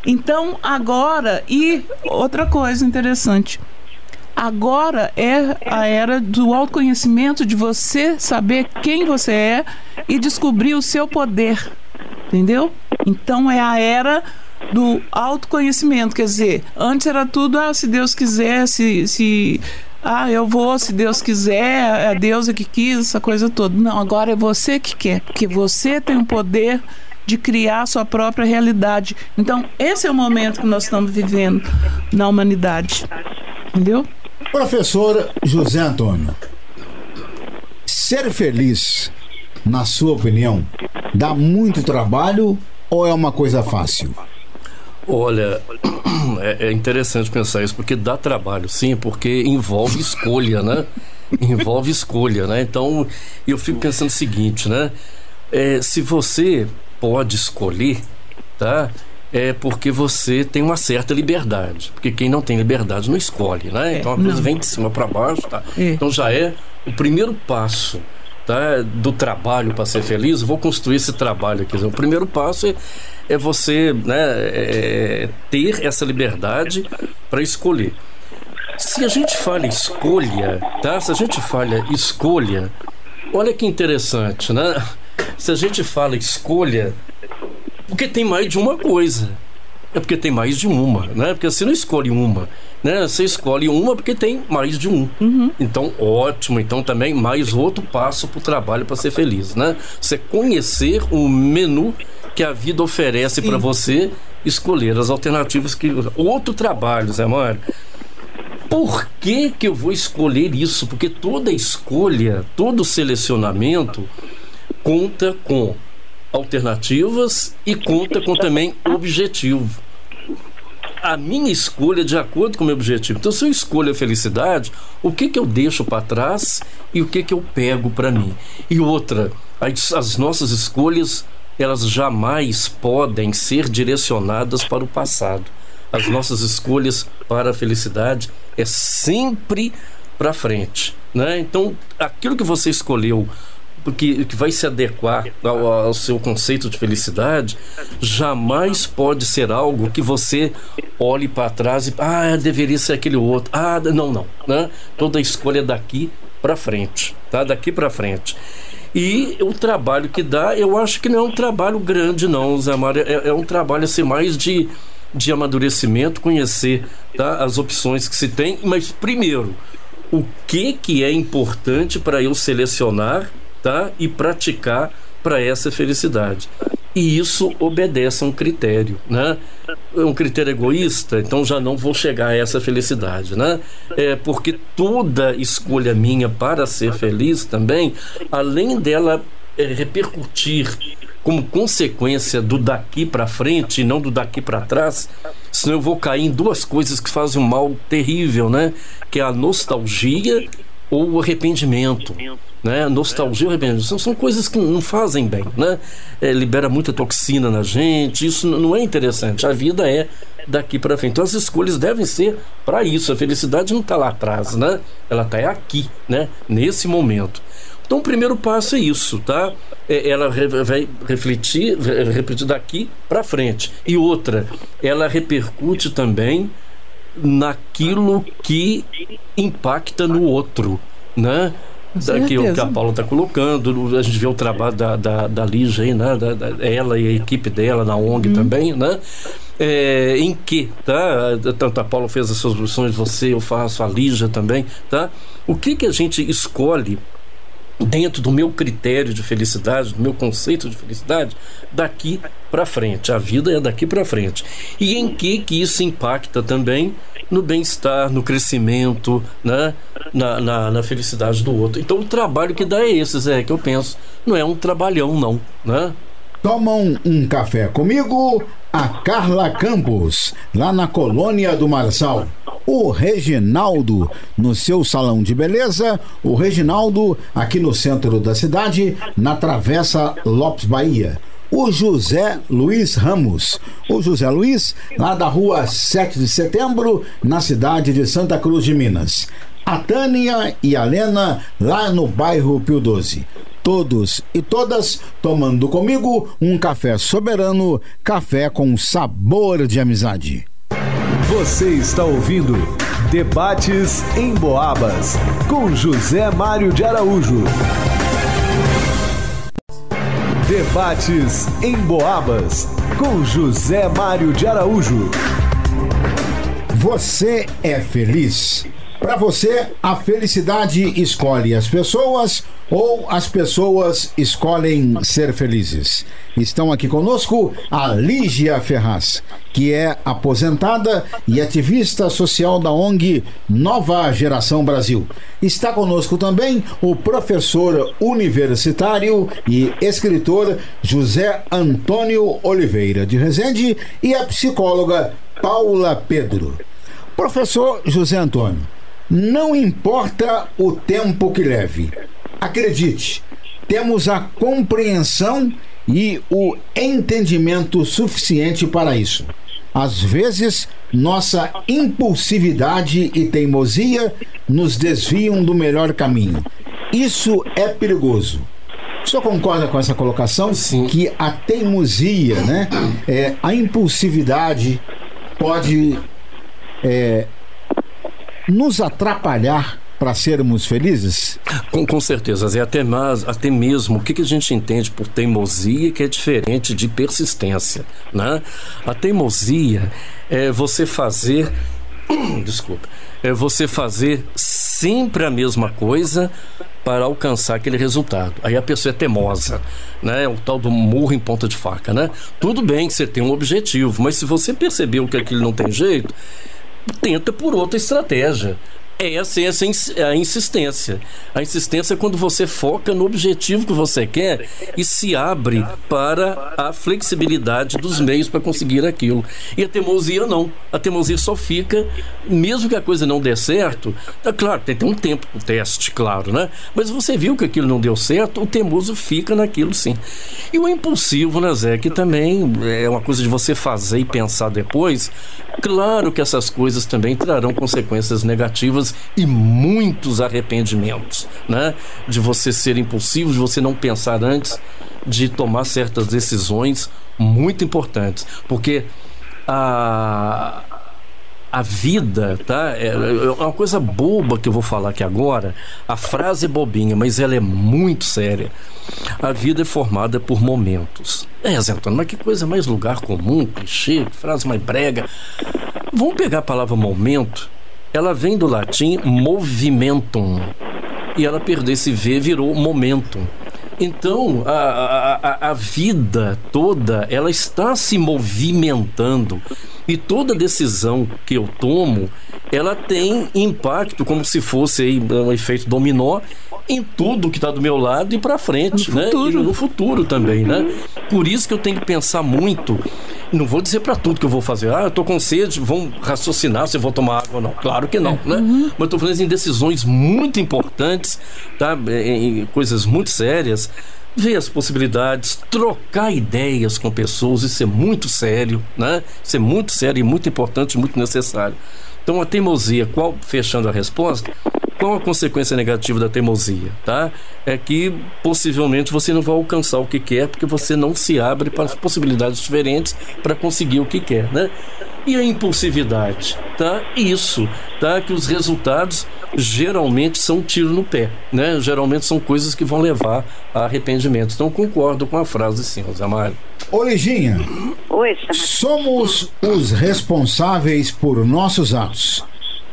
Então, agora, e outra coisa interessante. Agora é a era do autoconhecimento, de você saber quem você é e descobrir o seu poder. Entendeu? Então é a era do autoconhecimento. Quer dizer, antes era tudo, ah, se Deus quiser, se, se ah, eu vou, se Deus quiser, é Deus é que quis, essa coisa toda. Não, agora é você que quer, porque você tem o poder de criar a sua própria realidade. Então, esse é o momento que nós estamos vivendo na humanidade. Entendeu? Professor José Antônio, ser feliz, na sua opinião, dá muito trabalho ou é uma coisa fácil? Olha, é, é, interessante pensar isso, porque dá trabalho, sim, porque envolve escolha, né? Envolve escolha, né? Então, eu fico pensando o seguinte, né? É, se você pode escolher, tá? É porque você tem uma certa liberdade. Porque quem não tem liberdade não escolhe, né? É, então a coisa vem de cima para baixo, tá? É. Então já é o primeiro passo tá, do trabalho para ser feliz. vou construir esse trabalho aqui. O primeiro passo é é você né, é, ter essa liberdade para escolher. Se a gente fala escolha, tá? Se a gente fala escolha, olha que interessante, né? Se a gente fala escolha, porque tem mais de uma coisa. É porque tem mais de uma, né? Porque você não escolhe uma, né? Você escolhe uma porque tem mais de um. Uhum. Então, ótimo. Então, também mais outro passo para o trabalho para ser feliz, né? Você conhecer o menu que a vida oferece para você escolher as alternativas que outro trabalho, Zé Mário. Por que que eu vou escolher isso? Porque toda escolha, todo selecionamento conta com alternativas e conta com também objetivo. A minha escolha é de acordo com o meu objetivo. Então, se eu escolho a felicidade, o que que eu deixo para trás e o que que eu pego para mim? E outra, as, as nossas escolhas elas jamais podem ser direcionadas para o passado. As nossas escolhas para a felicidade é sempre para frente, né? Então, aquilo que você escolheu que, que vai se adequar ao, ao, seu conceito de felicidade, jamais pode ser algo que você olhe para trás e ah, deveria ser aquele outro. Ah, não, não, né? Toda escolha é daqui para frente, tá? Daqui para frente. E o trabalho que dá, eu acho que não é um trabalho grande, não, Zé Mário. É, é um trabalho assim, mais de, de amadurecimento, conhecer tá, as opções que se tem. Mas, primeiro, o que, que é importante para eu selecionar tá, e praticar para essa felicidade e isso obedece a um critério, né? É um critério egoísta, então já não vou chegar a essa felicidade, né? É porque toda escolha minha para ser feliz também, além dela é, repercutir como consequência do daqui para frente e não do daqui para trás, senão eu vou cair em duas coisas que fazem um mal terrível, né? Que é a nostalgia ou o arrependimento né? Nostalgia, arrependimento, são, são coisas que não fazem bem, né? É, libera muita toxina na gente, isso não é interessante. A vida é daqui para frente. Então as escolhas devem ser para isso. A felicidade não está lá atrás, né? Ela está aqui, né? Nesse momento. Então o primeiro passo é isso, tá? É, ela vai refletir, repetir daqui para frente. E outra, ela repercute também naquilo que impacta no outro, né? Daquilo que a Paula está colocando, a gente vê o trabalho da, da, da Lígia aí, né? Da, da, ela e a equipe dela na ONG uhum. também, né? É, em que, tá? Tanto a Paula fez as suas opções, você, eu faço, a Lígia também, tá? O que que a gente escolhe dentro do meu critério de felicidade, do meu conceito de felicidade, daqui para frente. A vida é daqui para frente. E em que que isso impacta também no bem-estar, no crescimento, né? Na, na, na, felicidade do outro. Então o trabalho que dá é esse, Zé, que eu penso. Não é um trabalhão, não, né? Tomam um café comigo a Carla Campos, lá na colônia do Marçal. O Reginaldo, no seu salão de beleza. O Reginaldo, aqui no centro da cidade, na Travessa Lopes Bahia. O José Luiz Ramos. O José Luiz, lá da rua 7 de setembro, na cidade de Santa Cruz de Minas. A Tânia e a Lena, lá no bairro Pio 12 todos e todas tomando comigo um café soberano, café com sabor de amizade. Você está ouvindo Debates em Boabas com José Mário de Araújo. Debates em Boabas com José Mário de Araújo. Você é feliz? Para você, a felicidade escolhe as pessoas ou as pessoas escolhem ser felizes? Estão aqui conosco a Lígia Ferraz, que é aposentada e ativista social da ONG Nova Geração Brasil. Está conosco também o professor universitário e escritor José Antônio Oliveira de Rezende e a psicóloga Paula Pedro. Professor José Antônio, não importa o tempo que leve. Acredite, temos a compreensão e o entendimento suficiente para isso. Às vezes, nossa impulsividade e teimosia nos desviam do melhor caminho. Isso é perigoso. O senhor concorda com essa colocação? Sim. Que a teimosia, né, é, a impulsividade pode é, nos atrapalhar para sermos felizes? Com, com certeza, Zé. Até, mais, até mesmo o que, que a gente entende por teimosia que é diferente de persistência. Né? A teimosia é você fazer. Desculpa. É você fazer sempre a mesma coisa para alcançar aquele resultado. Aí a pessoa é teimosa, né? É o tal do murro em ponta de faca, né? Tudo bem que você tem um objetivo, mas se você percebeu que aquilo não tem jeito, tenta por outra estratégia. Essa é a insistência. A insistência é quando você foca no objetivo que você quer e se abre para a flexibilidade dos meios para conseguir aquilo. E a teimosia não. A teimosia só fica, mesmo que a coisa não dê certo, é claro, tem, tem um tempo o teste, claro, né? Mas você viu que aquilo não deu certo, o teimoso fica naquilo sim. E o impulsivo, né, Zé, que também é uma coisa de você fazer e pensar depois. Claro que essas coisas também trarão consequências negativas e muitos arrependimentos, né? De você ser impulsivo, de você não pensar antes de tomar certas decisões muito importantes, porque a a vida, tá? É, é uma coisa boba que eu vou falar aqui agora. A frase é bobinha, mas ela é muito séria. A vida é formada por momentos. É, Zé Antônio, mas que coisa mais lugar comum, clichê, frase mais brega. Vamos pegar a palavra momento ela vem do latim movimentum. E ela perdeu esse V, virou momentum. Então, a, a, a vida toda, ela está se movimentando. E toda decisão que eu tomo, ela tem impacto, como se fosse aí, um efeito dominó, em tudo que está do meu lado e para frente, no né? Futuro. E no futuro também, né? Por isso que eu tenho que pensar muito. Não vou dizer para tudo que eu vou fazer. Ah, eu tô com sede, vão raciocinar se eu vou tomar água ou não. Claro que não, né? Uhum. Mas estou falando em decisões muito importantes, tá? Em coisas muito sérias ver as possibilidades, trocar ideias com pessoas, isso é muito sério, né? Isso é muito sério e muito importante, muito necessário. Então a teimosia, qual fechando a resposta, qual a consequência negativa da teimosia, tá? É que possivelmente você não vai alcançar o que quer porque você não se abre para as possibilidades diferentes para conseguir o que quer, né? E a impulsividade, tá? Isso, tá? Que os resultados geralmente são um tiro no pé, né? Geralmente são coisas que vão levar a arrependimento. Então concordo com a frase sim, Rosamário. Ô Liginha, Oi, somos os responsáveis por nossos atos.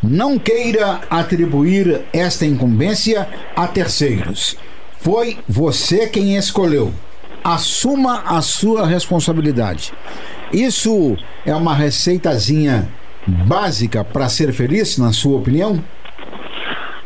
Não queira atribuir esta incumbência a terceiros. Foi você quem escolheu. Assuma a sua responsabilidade. Isso é uma receitazinha básica para ser feliz, na sua opinião?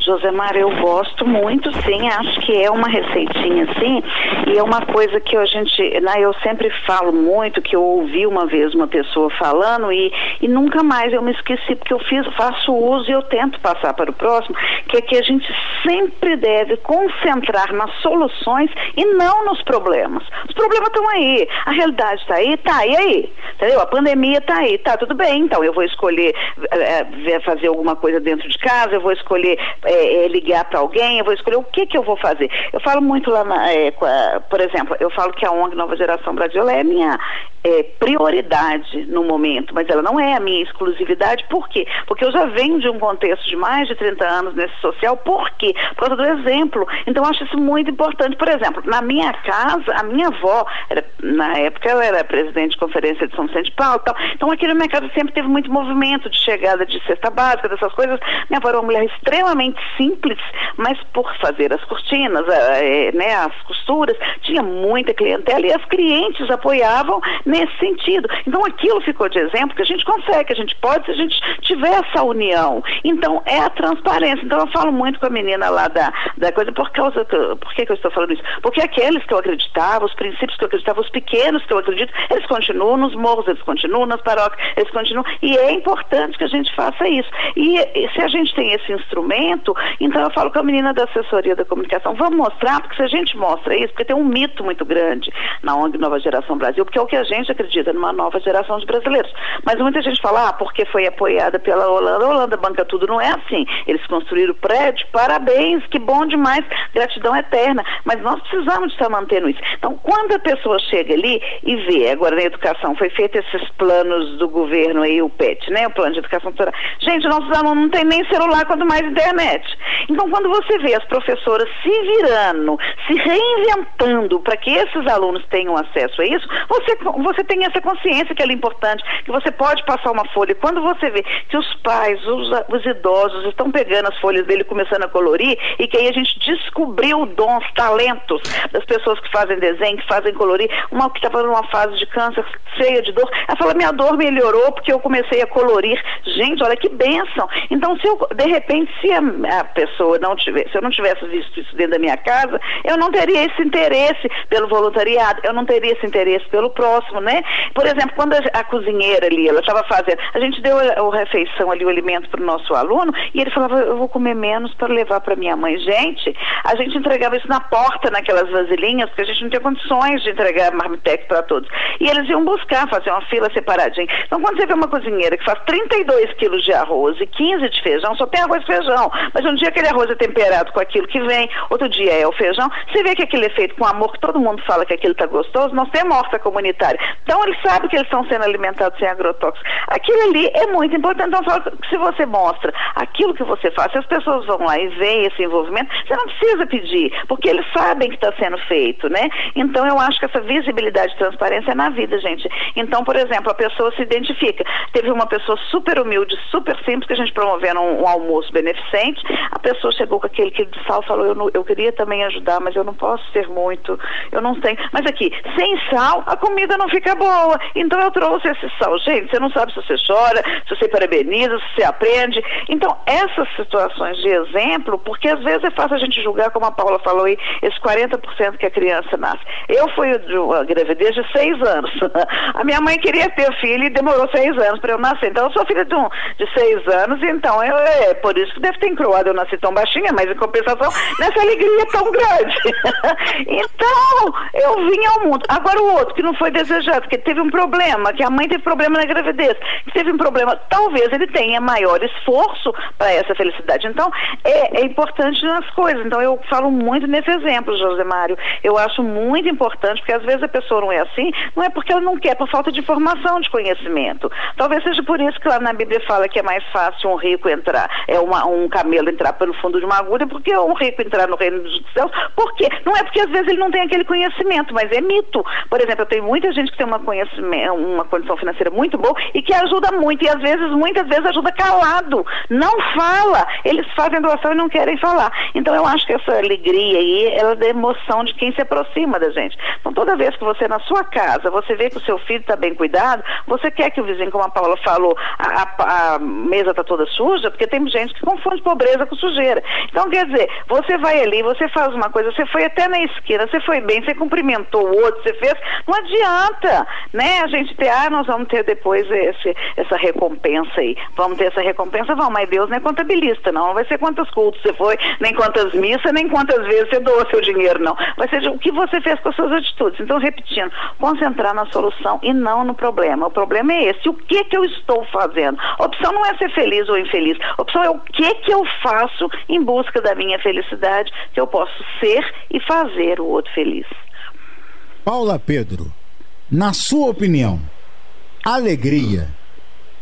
Josemar, eu gosto muito, sim, acho que é uma receitinha, sim, e é uma coisa que a gente, né, eu sempre falo muito, que eu ouvi uma vez uma pessoa falando e, e nunca mais eu me esqueci, porque eu fiz, faço uso e eu tento passar para o próximo, que é que a gente sempre deve concentrar nas soluções e não nos problemas. Os problemas estão aí, a realidade está aí, tá, e aí? Entendeu? A pandemia está aí, tá, tudo bem, então eu vou escolher é, fazer alguma coisa dentro de casa, eu vou escolher é, é, ligar para alguém, eu vou escolher o que que eu vou fazer. Eu falo muito lá, na, é, a, por exemplo, eu falo que a ONG Nova Geração Brasil é minha é, prioridade no momento, mas ela não é a minha exclusividade. Por quê? Porque eu já venho de um contexto de mais de 30 anos nesse social. Por quê? Por causa do exemplo. Então, acho isso muito importante. Por exemplo, na minha casa, a minha avó, era, na época, ela era presidente de conferência de São Vicente de Paulo. Tal. Então, aqui na minha casa sempre teve muito movimento de chegada de cesta básica, dessas coisas. Minha avó era uma mulher extremamente simples, mas por fazer as cortinas, é, né, as costuras, tinha muita clientela e as clientes apoiavam nesse sentido. Então aquilo ficou de exemplo que a gente consegue, a gente pode se a gente tiver essa união. Então é a transparência. Então eu falo muito com a menina lá da, da coisa, por causa. Por que, que eu estou falando isso? Porque aqueles que eu acreditava, os princípios que eu acreditava, os pequenos que eu acredito, eles continuam nos morros, eles continuam nas paróquias, eles continuam. E é importante que a gente faça isso. E, e se a gente tem esse instrumento, então eu falo com a menina da assessoria da comunicação, vamos mostrar, porque se a gente mostra isso, porque tem um mito muito grande na ONG Nova Geração Brasil, porque é o que a gente acredita numa nova geração de brasileiros. Mas muita gente fala, ah, porque foi apoiada pela Holanda, a Holanda banca tudo, não é assim. Eles construíram o prédio, parabéns, que bom demais, gratidão eterna. Mas nós precisamos estar mantendo isso. Então, quando a pessoa chega ali e vê, agora na educação, foi feito esses planos do governo aí, o PET, né? O plano de educação tutorial. Gente, nossos alunos não tem nem celular, quanto mais internet. Então, quando você vê as professoras se virando, se reinventando para que esses alunos tenham acesso a isso, você, você tem essa consciência que ela é importante, que você pode passar uma folha. E quando você vê que os pais, os, os idosos estão pegando as folhas dele começando a colorir, e que aí a gente descobriu dons, talentos das pessoas que fazem desenho, que fazem colorir, uma que estava numa fase de câncer cheia de dor, ela fala, minha dor melhorou porque eu comecei a colorir. Gente, olha que bênção. Então, se eu, de repente, se a, a pessoa não tivesse, se eu não tivesse visto isso dentro da minha casa, eu não teria esse interesse pelo voluntariado, eu não teria esse interesse pelo próximo, né? Por exemplo, quando a, a cozinheira ali, ela estava fazendo, a gente deu a, a, refeição ali, o alimento para o nosso aluno, e ele falava, eu vou comer menos para levar para minha mãe. Gente, a gente entregava isso na porta, naquelas vasilhinhas, porque a gente não tinha condições de entregar marmitex para todos. E eles iam buscar, fazer uma fila separadinha. Então, quando você vê uma cozinheira que faz 32 quilos de arroz e 15 de feijão, só tem arroz e feijão, mas um dia aquele arroz é temperado com aquilo que vem, outro dia é o feijão, você vê que aquilo é feito com amor, que todo mundo fala que aquilo está gostoso, nós temos horta comunitária. Então, eles sabem que eles estão sendo alimentados sem agrotóxicos. Aquilo ali é muito importante. Então, se você mostra aquilo que você faz, se as pessoas vão lá e veem esse envolvimento, você não precisa pedir, porque eles sabem que está sendo feito, né? Então, eu acho que essa visibilidade e transparência é na vida, gente. Então, por exemplo, a pessoa se identifica. Teve uma pessoa super humilde, super simples, que a gente promovendo um, um almoço beneficente, a pessoa chegou com aquele quilo de sal falou, eu, não, eu queria também ajudar, mas eu não posso ser muito, eu não tenho. Mas aqui, sem sal, a comida não fica boa. Então eu trouxe esse sal. Gente, você não sabe se você chora, se você parabeniza, se você aprende. Então, essas situações de exemplo, porque às vezes é fácil a gente julgar, como a Paula falou aí, esse 40% que a criança nasce. Eu fui de uma gravidez de seis anos. A minha mãe queria ter filho e demorou seis anos para eu nascer. Então, eu sou filha de, um, de seis anos, então eu, é por isso que deve ter encruado eu nasci tão baixinha, mas em compensação, nessa alegria tão grande. então, eu vim ao mundo. Agora o outro, que não foi desejado, que teve um problema, que a mãe teve problema na gravidez, que teve um problema, talvez ele tenha maior esforço para essa felicidade. Então, é, é, importante nas coisas. Então, eu falo muito nesse exemplo, José Mário. Eu acho muito importante, porque às vezes a pessoa não é assim, não é porque ela não quer, é por falta de informação, de conhecimento. Talvez seja por isso que lá na Bíblia fala que é mais fácil um rico entrar, é uma, um camelo entrar pelo fundo de uma agulha, porque um rico entrar no reino dos céus. Por quê? Não é porque às vezes ele não tem aquele conhecimento, mas é mito. Por exemplo, eu tenho muita gente que tem uma, uma condição financeira muito boa e que ajuda muito, e às vezes, muitas vezes ajuda calado, não fala. Eles fazem doação e não querem falar. Então eu acho que essa alegria aí, ela é da emoção de quem se aproxima da gente. Então toda vez que você na sua casa, você vê que o seu filho está bem cuidado, você quer que o vizinho, como a Paula falou, a, a, a mesa está toda suja, porque tem gente que confunde pobreza com sujeira. Então, quer dizer, você vai ali, você faz uma coisa, você foi até na esquina, você foi bem, você cumprimentou o outro, você fez, não adianta, né? A gente ter, ah, nós vamos ter depois esse, essa recompensa aí. Vamos ter essa recompensa, vamos, mas Deus não é contabilista, não. Não vai ser quantos cultos você foi, nem quantas missas, nem quantas vezes você doou seu dinheiro, não. Vai ser o que você fez com as suas atitudes. Então, repetindo, concentrar na solução e não no problema. O problema é esse. O que que eu estou fazendo? A opção não é ser feliz ou infeliz. A opção é o que que eu faço em busca da minha felicidade, que eu posso ser e fazer o outro feliz. Paula Pedro, na sua opinião, alegria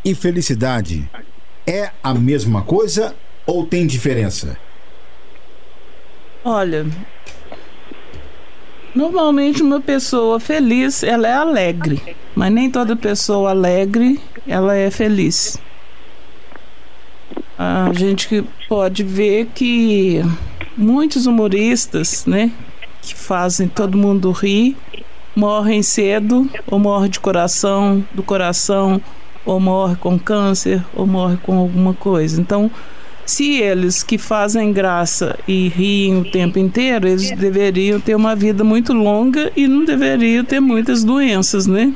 e felicidade é a mesma coisa ou tem diferença? Olha, normalmente uma pessoa feliz, ela é alegre, mas nem toda pessoa alegre, ela é feliz. A gente pode ver que muitos humoristas, né, que fazem todo mundo rir, morrem cedo ou morrem de coração, do coração, ou morre com câncer, ou morre com alguma coisa. Então, se eles que fazem graça e riem o tempo inteiro, eles deveriam ter uma vida muito longa e não deveriam ter muitas doenças, né?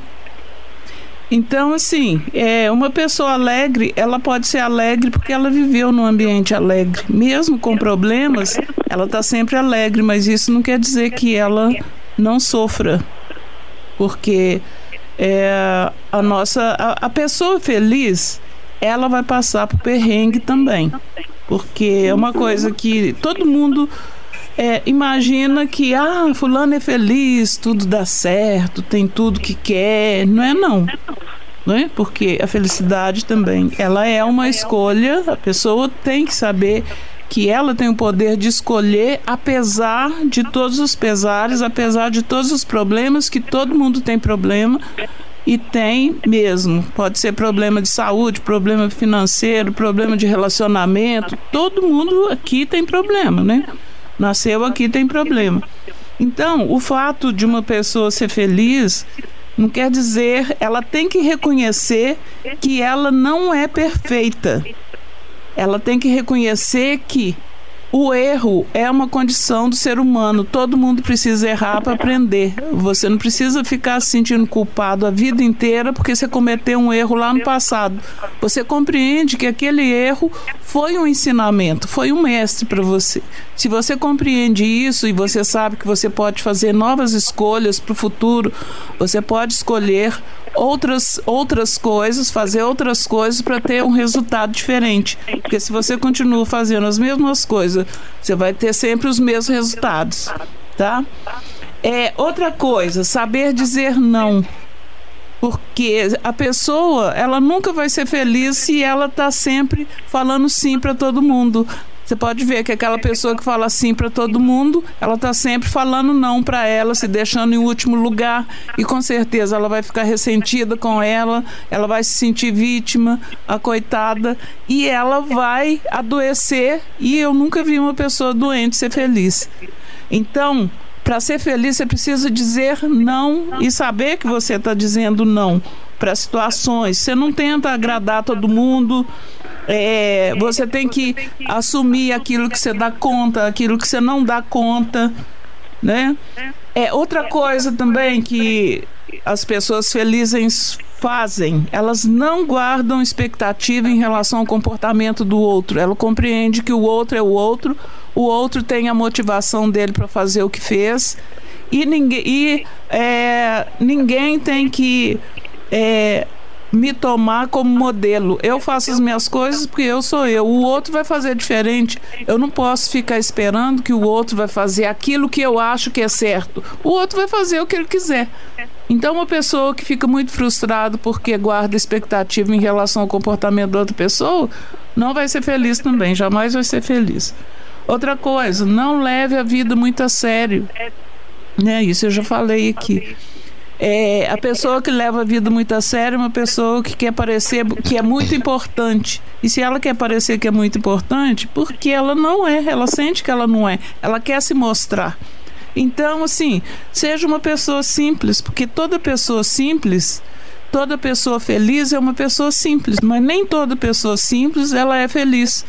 Então, assim, é, uma pessoa alegre, ela pode ser alegre porque ela viveu num ambiente alegre. Mesmo com problemas, ela está sempre alegre, mas isso não quer dizer que ela não sofra. Porque é, a nossa. A, a pessoa feliz, ela vai passar por perrengue também. Porque é uma coisa que todo mundo é, imagina que ah, fulano é feliz, tudo dá certo, tem tudo que quer. Não é não. Não é? Porque a felicidade também, ela é uma escolha, a pessoa tem que saber que ela tem o poder de escolher apesar de todos os pesares, apesar de todos os problemas, que todo mundo tem problema e tem mesmo. Pode ser problema de saúde, problema financeiro, problema de relacionamento. Todo mundo aqui tem problema, né? nasceu aqui tem problema. Então, o fato de uma pessoa ser feliz não quer dizer, ela tem que reconhecer que ela não é perfeita. Ela tem que reconhecer que o erro é uma condição do ser humano. Todo mundo precisa errar para aprender. Você não precisa ficar se sentindo culpado a vida inteira porque você cometeu um erro lá no passado. Você compreende que aquele erro foi um ensinamento, foi um mestre para você. Se você compreende isso e você sabe que você pode fazer novas escolhas para o futuro, você pode escolher outras, outras coisas, fazer outras coisas para ter um resultado diferente. Porque se você continua fazendo as mesmas coisas, você vai ter sempre os mesmos resultados, tá? É outra coisa, saber dizer não. Porque a pessoa, ela nunca vai ser feliz se ela está sempre falando sim para todo mundo. Você pode ver que aquela pessoa que fala sim para todo mundo, ela está sempre falando não para ela, se deixando em último lugar e com certeza ela vai ficar ressentida com ela, ela vai se sentir vítima, a coitada e ela vai adoecer e eu nunca vi uma pessoa doente ser feliz. Então, Para ser feliz, você precisa dizer não e saber que você está dizendo não para situações. Você não tenta agradar todo mundo. É, você tem que assumir aquilo que você dá conta, aquilo que você não dá conta, né? É outra coisa também que as pessoas felizes fazem, elas não guardam expectativa em relação ao comportamento do outro. Ela compreende que o outro é o outro, o outro tem a motivação dele para fazer o que fez e ninguém, e, é, ninguém tem que é, me tomar como modelo. Eu faço as minhas coisas porque eu sou eu. O outro vai fazer diferente. Eu não posso ficar esperando que o outro vai fazer aquilo que eu acho que é certo. O outro vai fazer o que ele quiser. Então, uma pessoa que fica muito frustrada porque guarda expectativa em relação ao comportamento da outra pessoa, não vai ser feliz também, jamais vai ser feliz. Outra coisa, não leve a vida muito a sério. Né? Isso eu já falei aqui. É, a pessoa que leva a vida muito a sério é uma pessoa que quer parecer que é muito importante. E se ela quer parecer que é muito importante, porque ela não é, ela sente que ela não é, ela quer se mostrar. Então, assim, seja uma pessoa simples, porque toda pessoa simples, toda pessoa feliz é uma pessoa simples, mas nem toda pessoa simples ela é feliz.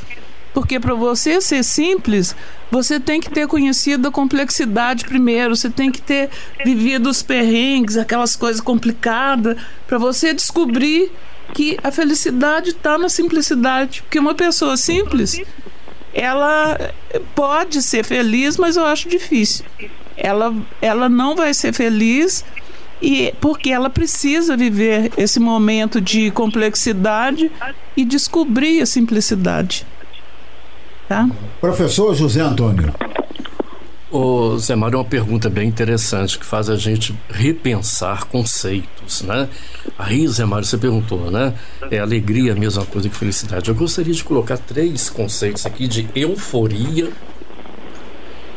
Porque para você ser simples, você tem que ter conhecido a complexidade primeiro, você tem que ter vivido os perrengues, aquelas coisas complicadas, para você descobrir que a felicidade está na simplicidade. Porque uma pessoa simples, ela pode ser feliz, mas eu acho difícil. Ela, ela não vai ser feliz e porque ela precisa viver esse momento de complexidade e descobrir a simplicidade. Tá? Professor José Antônio. Ô, Zé Mário, uma pergunta bem interessante que faz a gente repensar conceitos, né? Aí, Zé Mário, você perguntou, né? É alegria a mesma coisa que felicidade. Eu gostaria de colocar três conceitos aqui de euforia.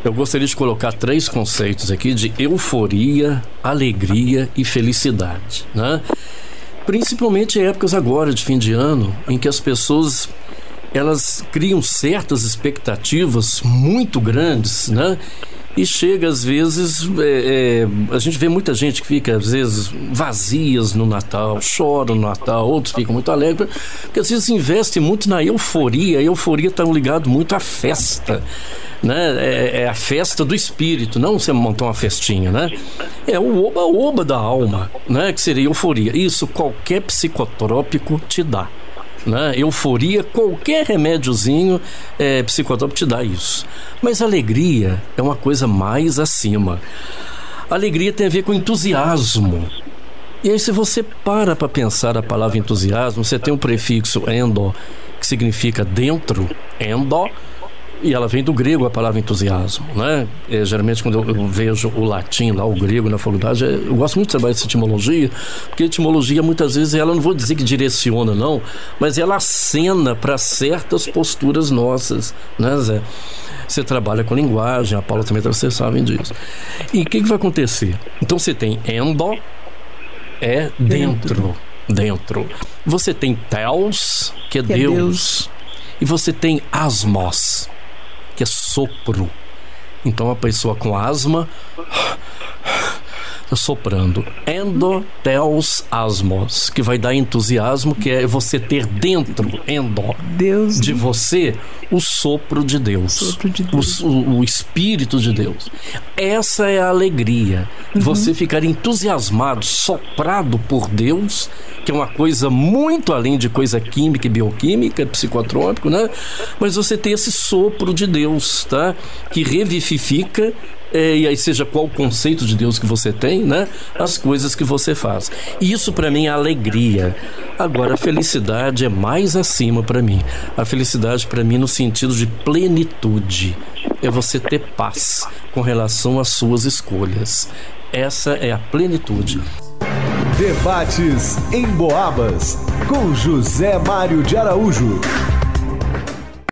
Eu gostaria de colocar três conceitos aqui de euforia, alegria e felicidade, né? Principalmente em épocas agora de fim de ano, em que as pessoas elas criam certas expectativas muito grandes, né? E chega às vezes, é, é, a gente vê muita gente que fica às vezes vazias no Natal, choram no Natal, outros ficam muito alegres, porque às vezes investe muito na euforia, a euforia está ligado muito à festa. Né? É, é, a festa do espírito, não você montar uma festinha, né? É o oba-oba da alma, né? Que seria euforia. Isso qualquer psicotrópico te dá né? euforia, qualquer remédiozinho é, psicotrópico te dá isso. Mas alegria é uma coisa mais acima. Alegria tem a ver com entusiasmo. E aí, se você para para pensar a palavra entusiasmo, você tem um prefixo endo, que significa dentro, endo, e ela vem do grego a palavra entusiasmo, né? É, geralmente quando eu, eu, vejo o latim lá, o grego na faculdade, é, eu gosto muito de trabalhar essa etimologia, porque a etimologia muitas vezes ela não vou dizer que direciona não, mas ela acena para certas posturas nossas, né, Zé? Você trabalha com linguagem, a Paula também, vocês sabem disso. E o que, que vai acontecer? Então você tem endo, é dentro. Dentro. Você tem teos, que é, que Deus. é Deus. E você tem asmos, que é sopro. Então a pessoa com asma soprando endoteos asmos, que vai dar entusiasmo, que é você ter dentro, endo, Deus de você, o sopro de Deus, sopro de Deus. O, o, o, Espírito de Deus. Essa é a alegria, uhum. você ficar entusiasmado, soprado por Deus, que é uma coisa muito além de coisa química e bioquímica, psicotrópico, né? Mas você tem esse sopro de Deus, tá? Que revivifica e aí seja qual o conceito de Deus que você tem, né? As coisas que você faz. Isso para mim é alegria. Agora a felicidade é mais acima para mim. A felicidade para mim no sentido de plenitude é você ter paz com relação às suas escolhas. Essa é a plenitude. Debates em Boabas com José Mário de Araújo.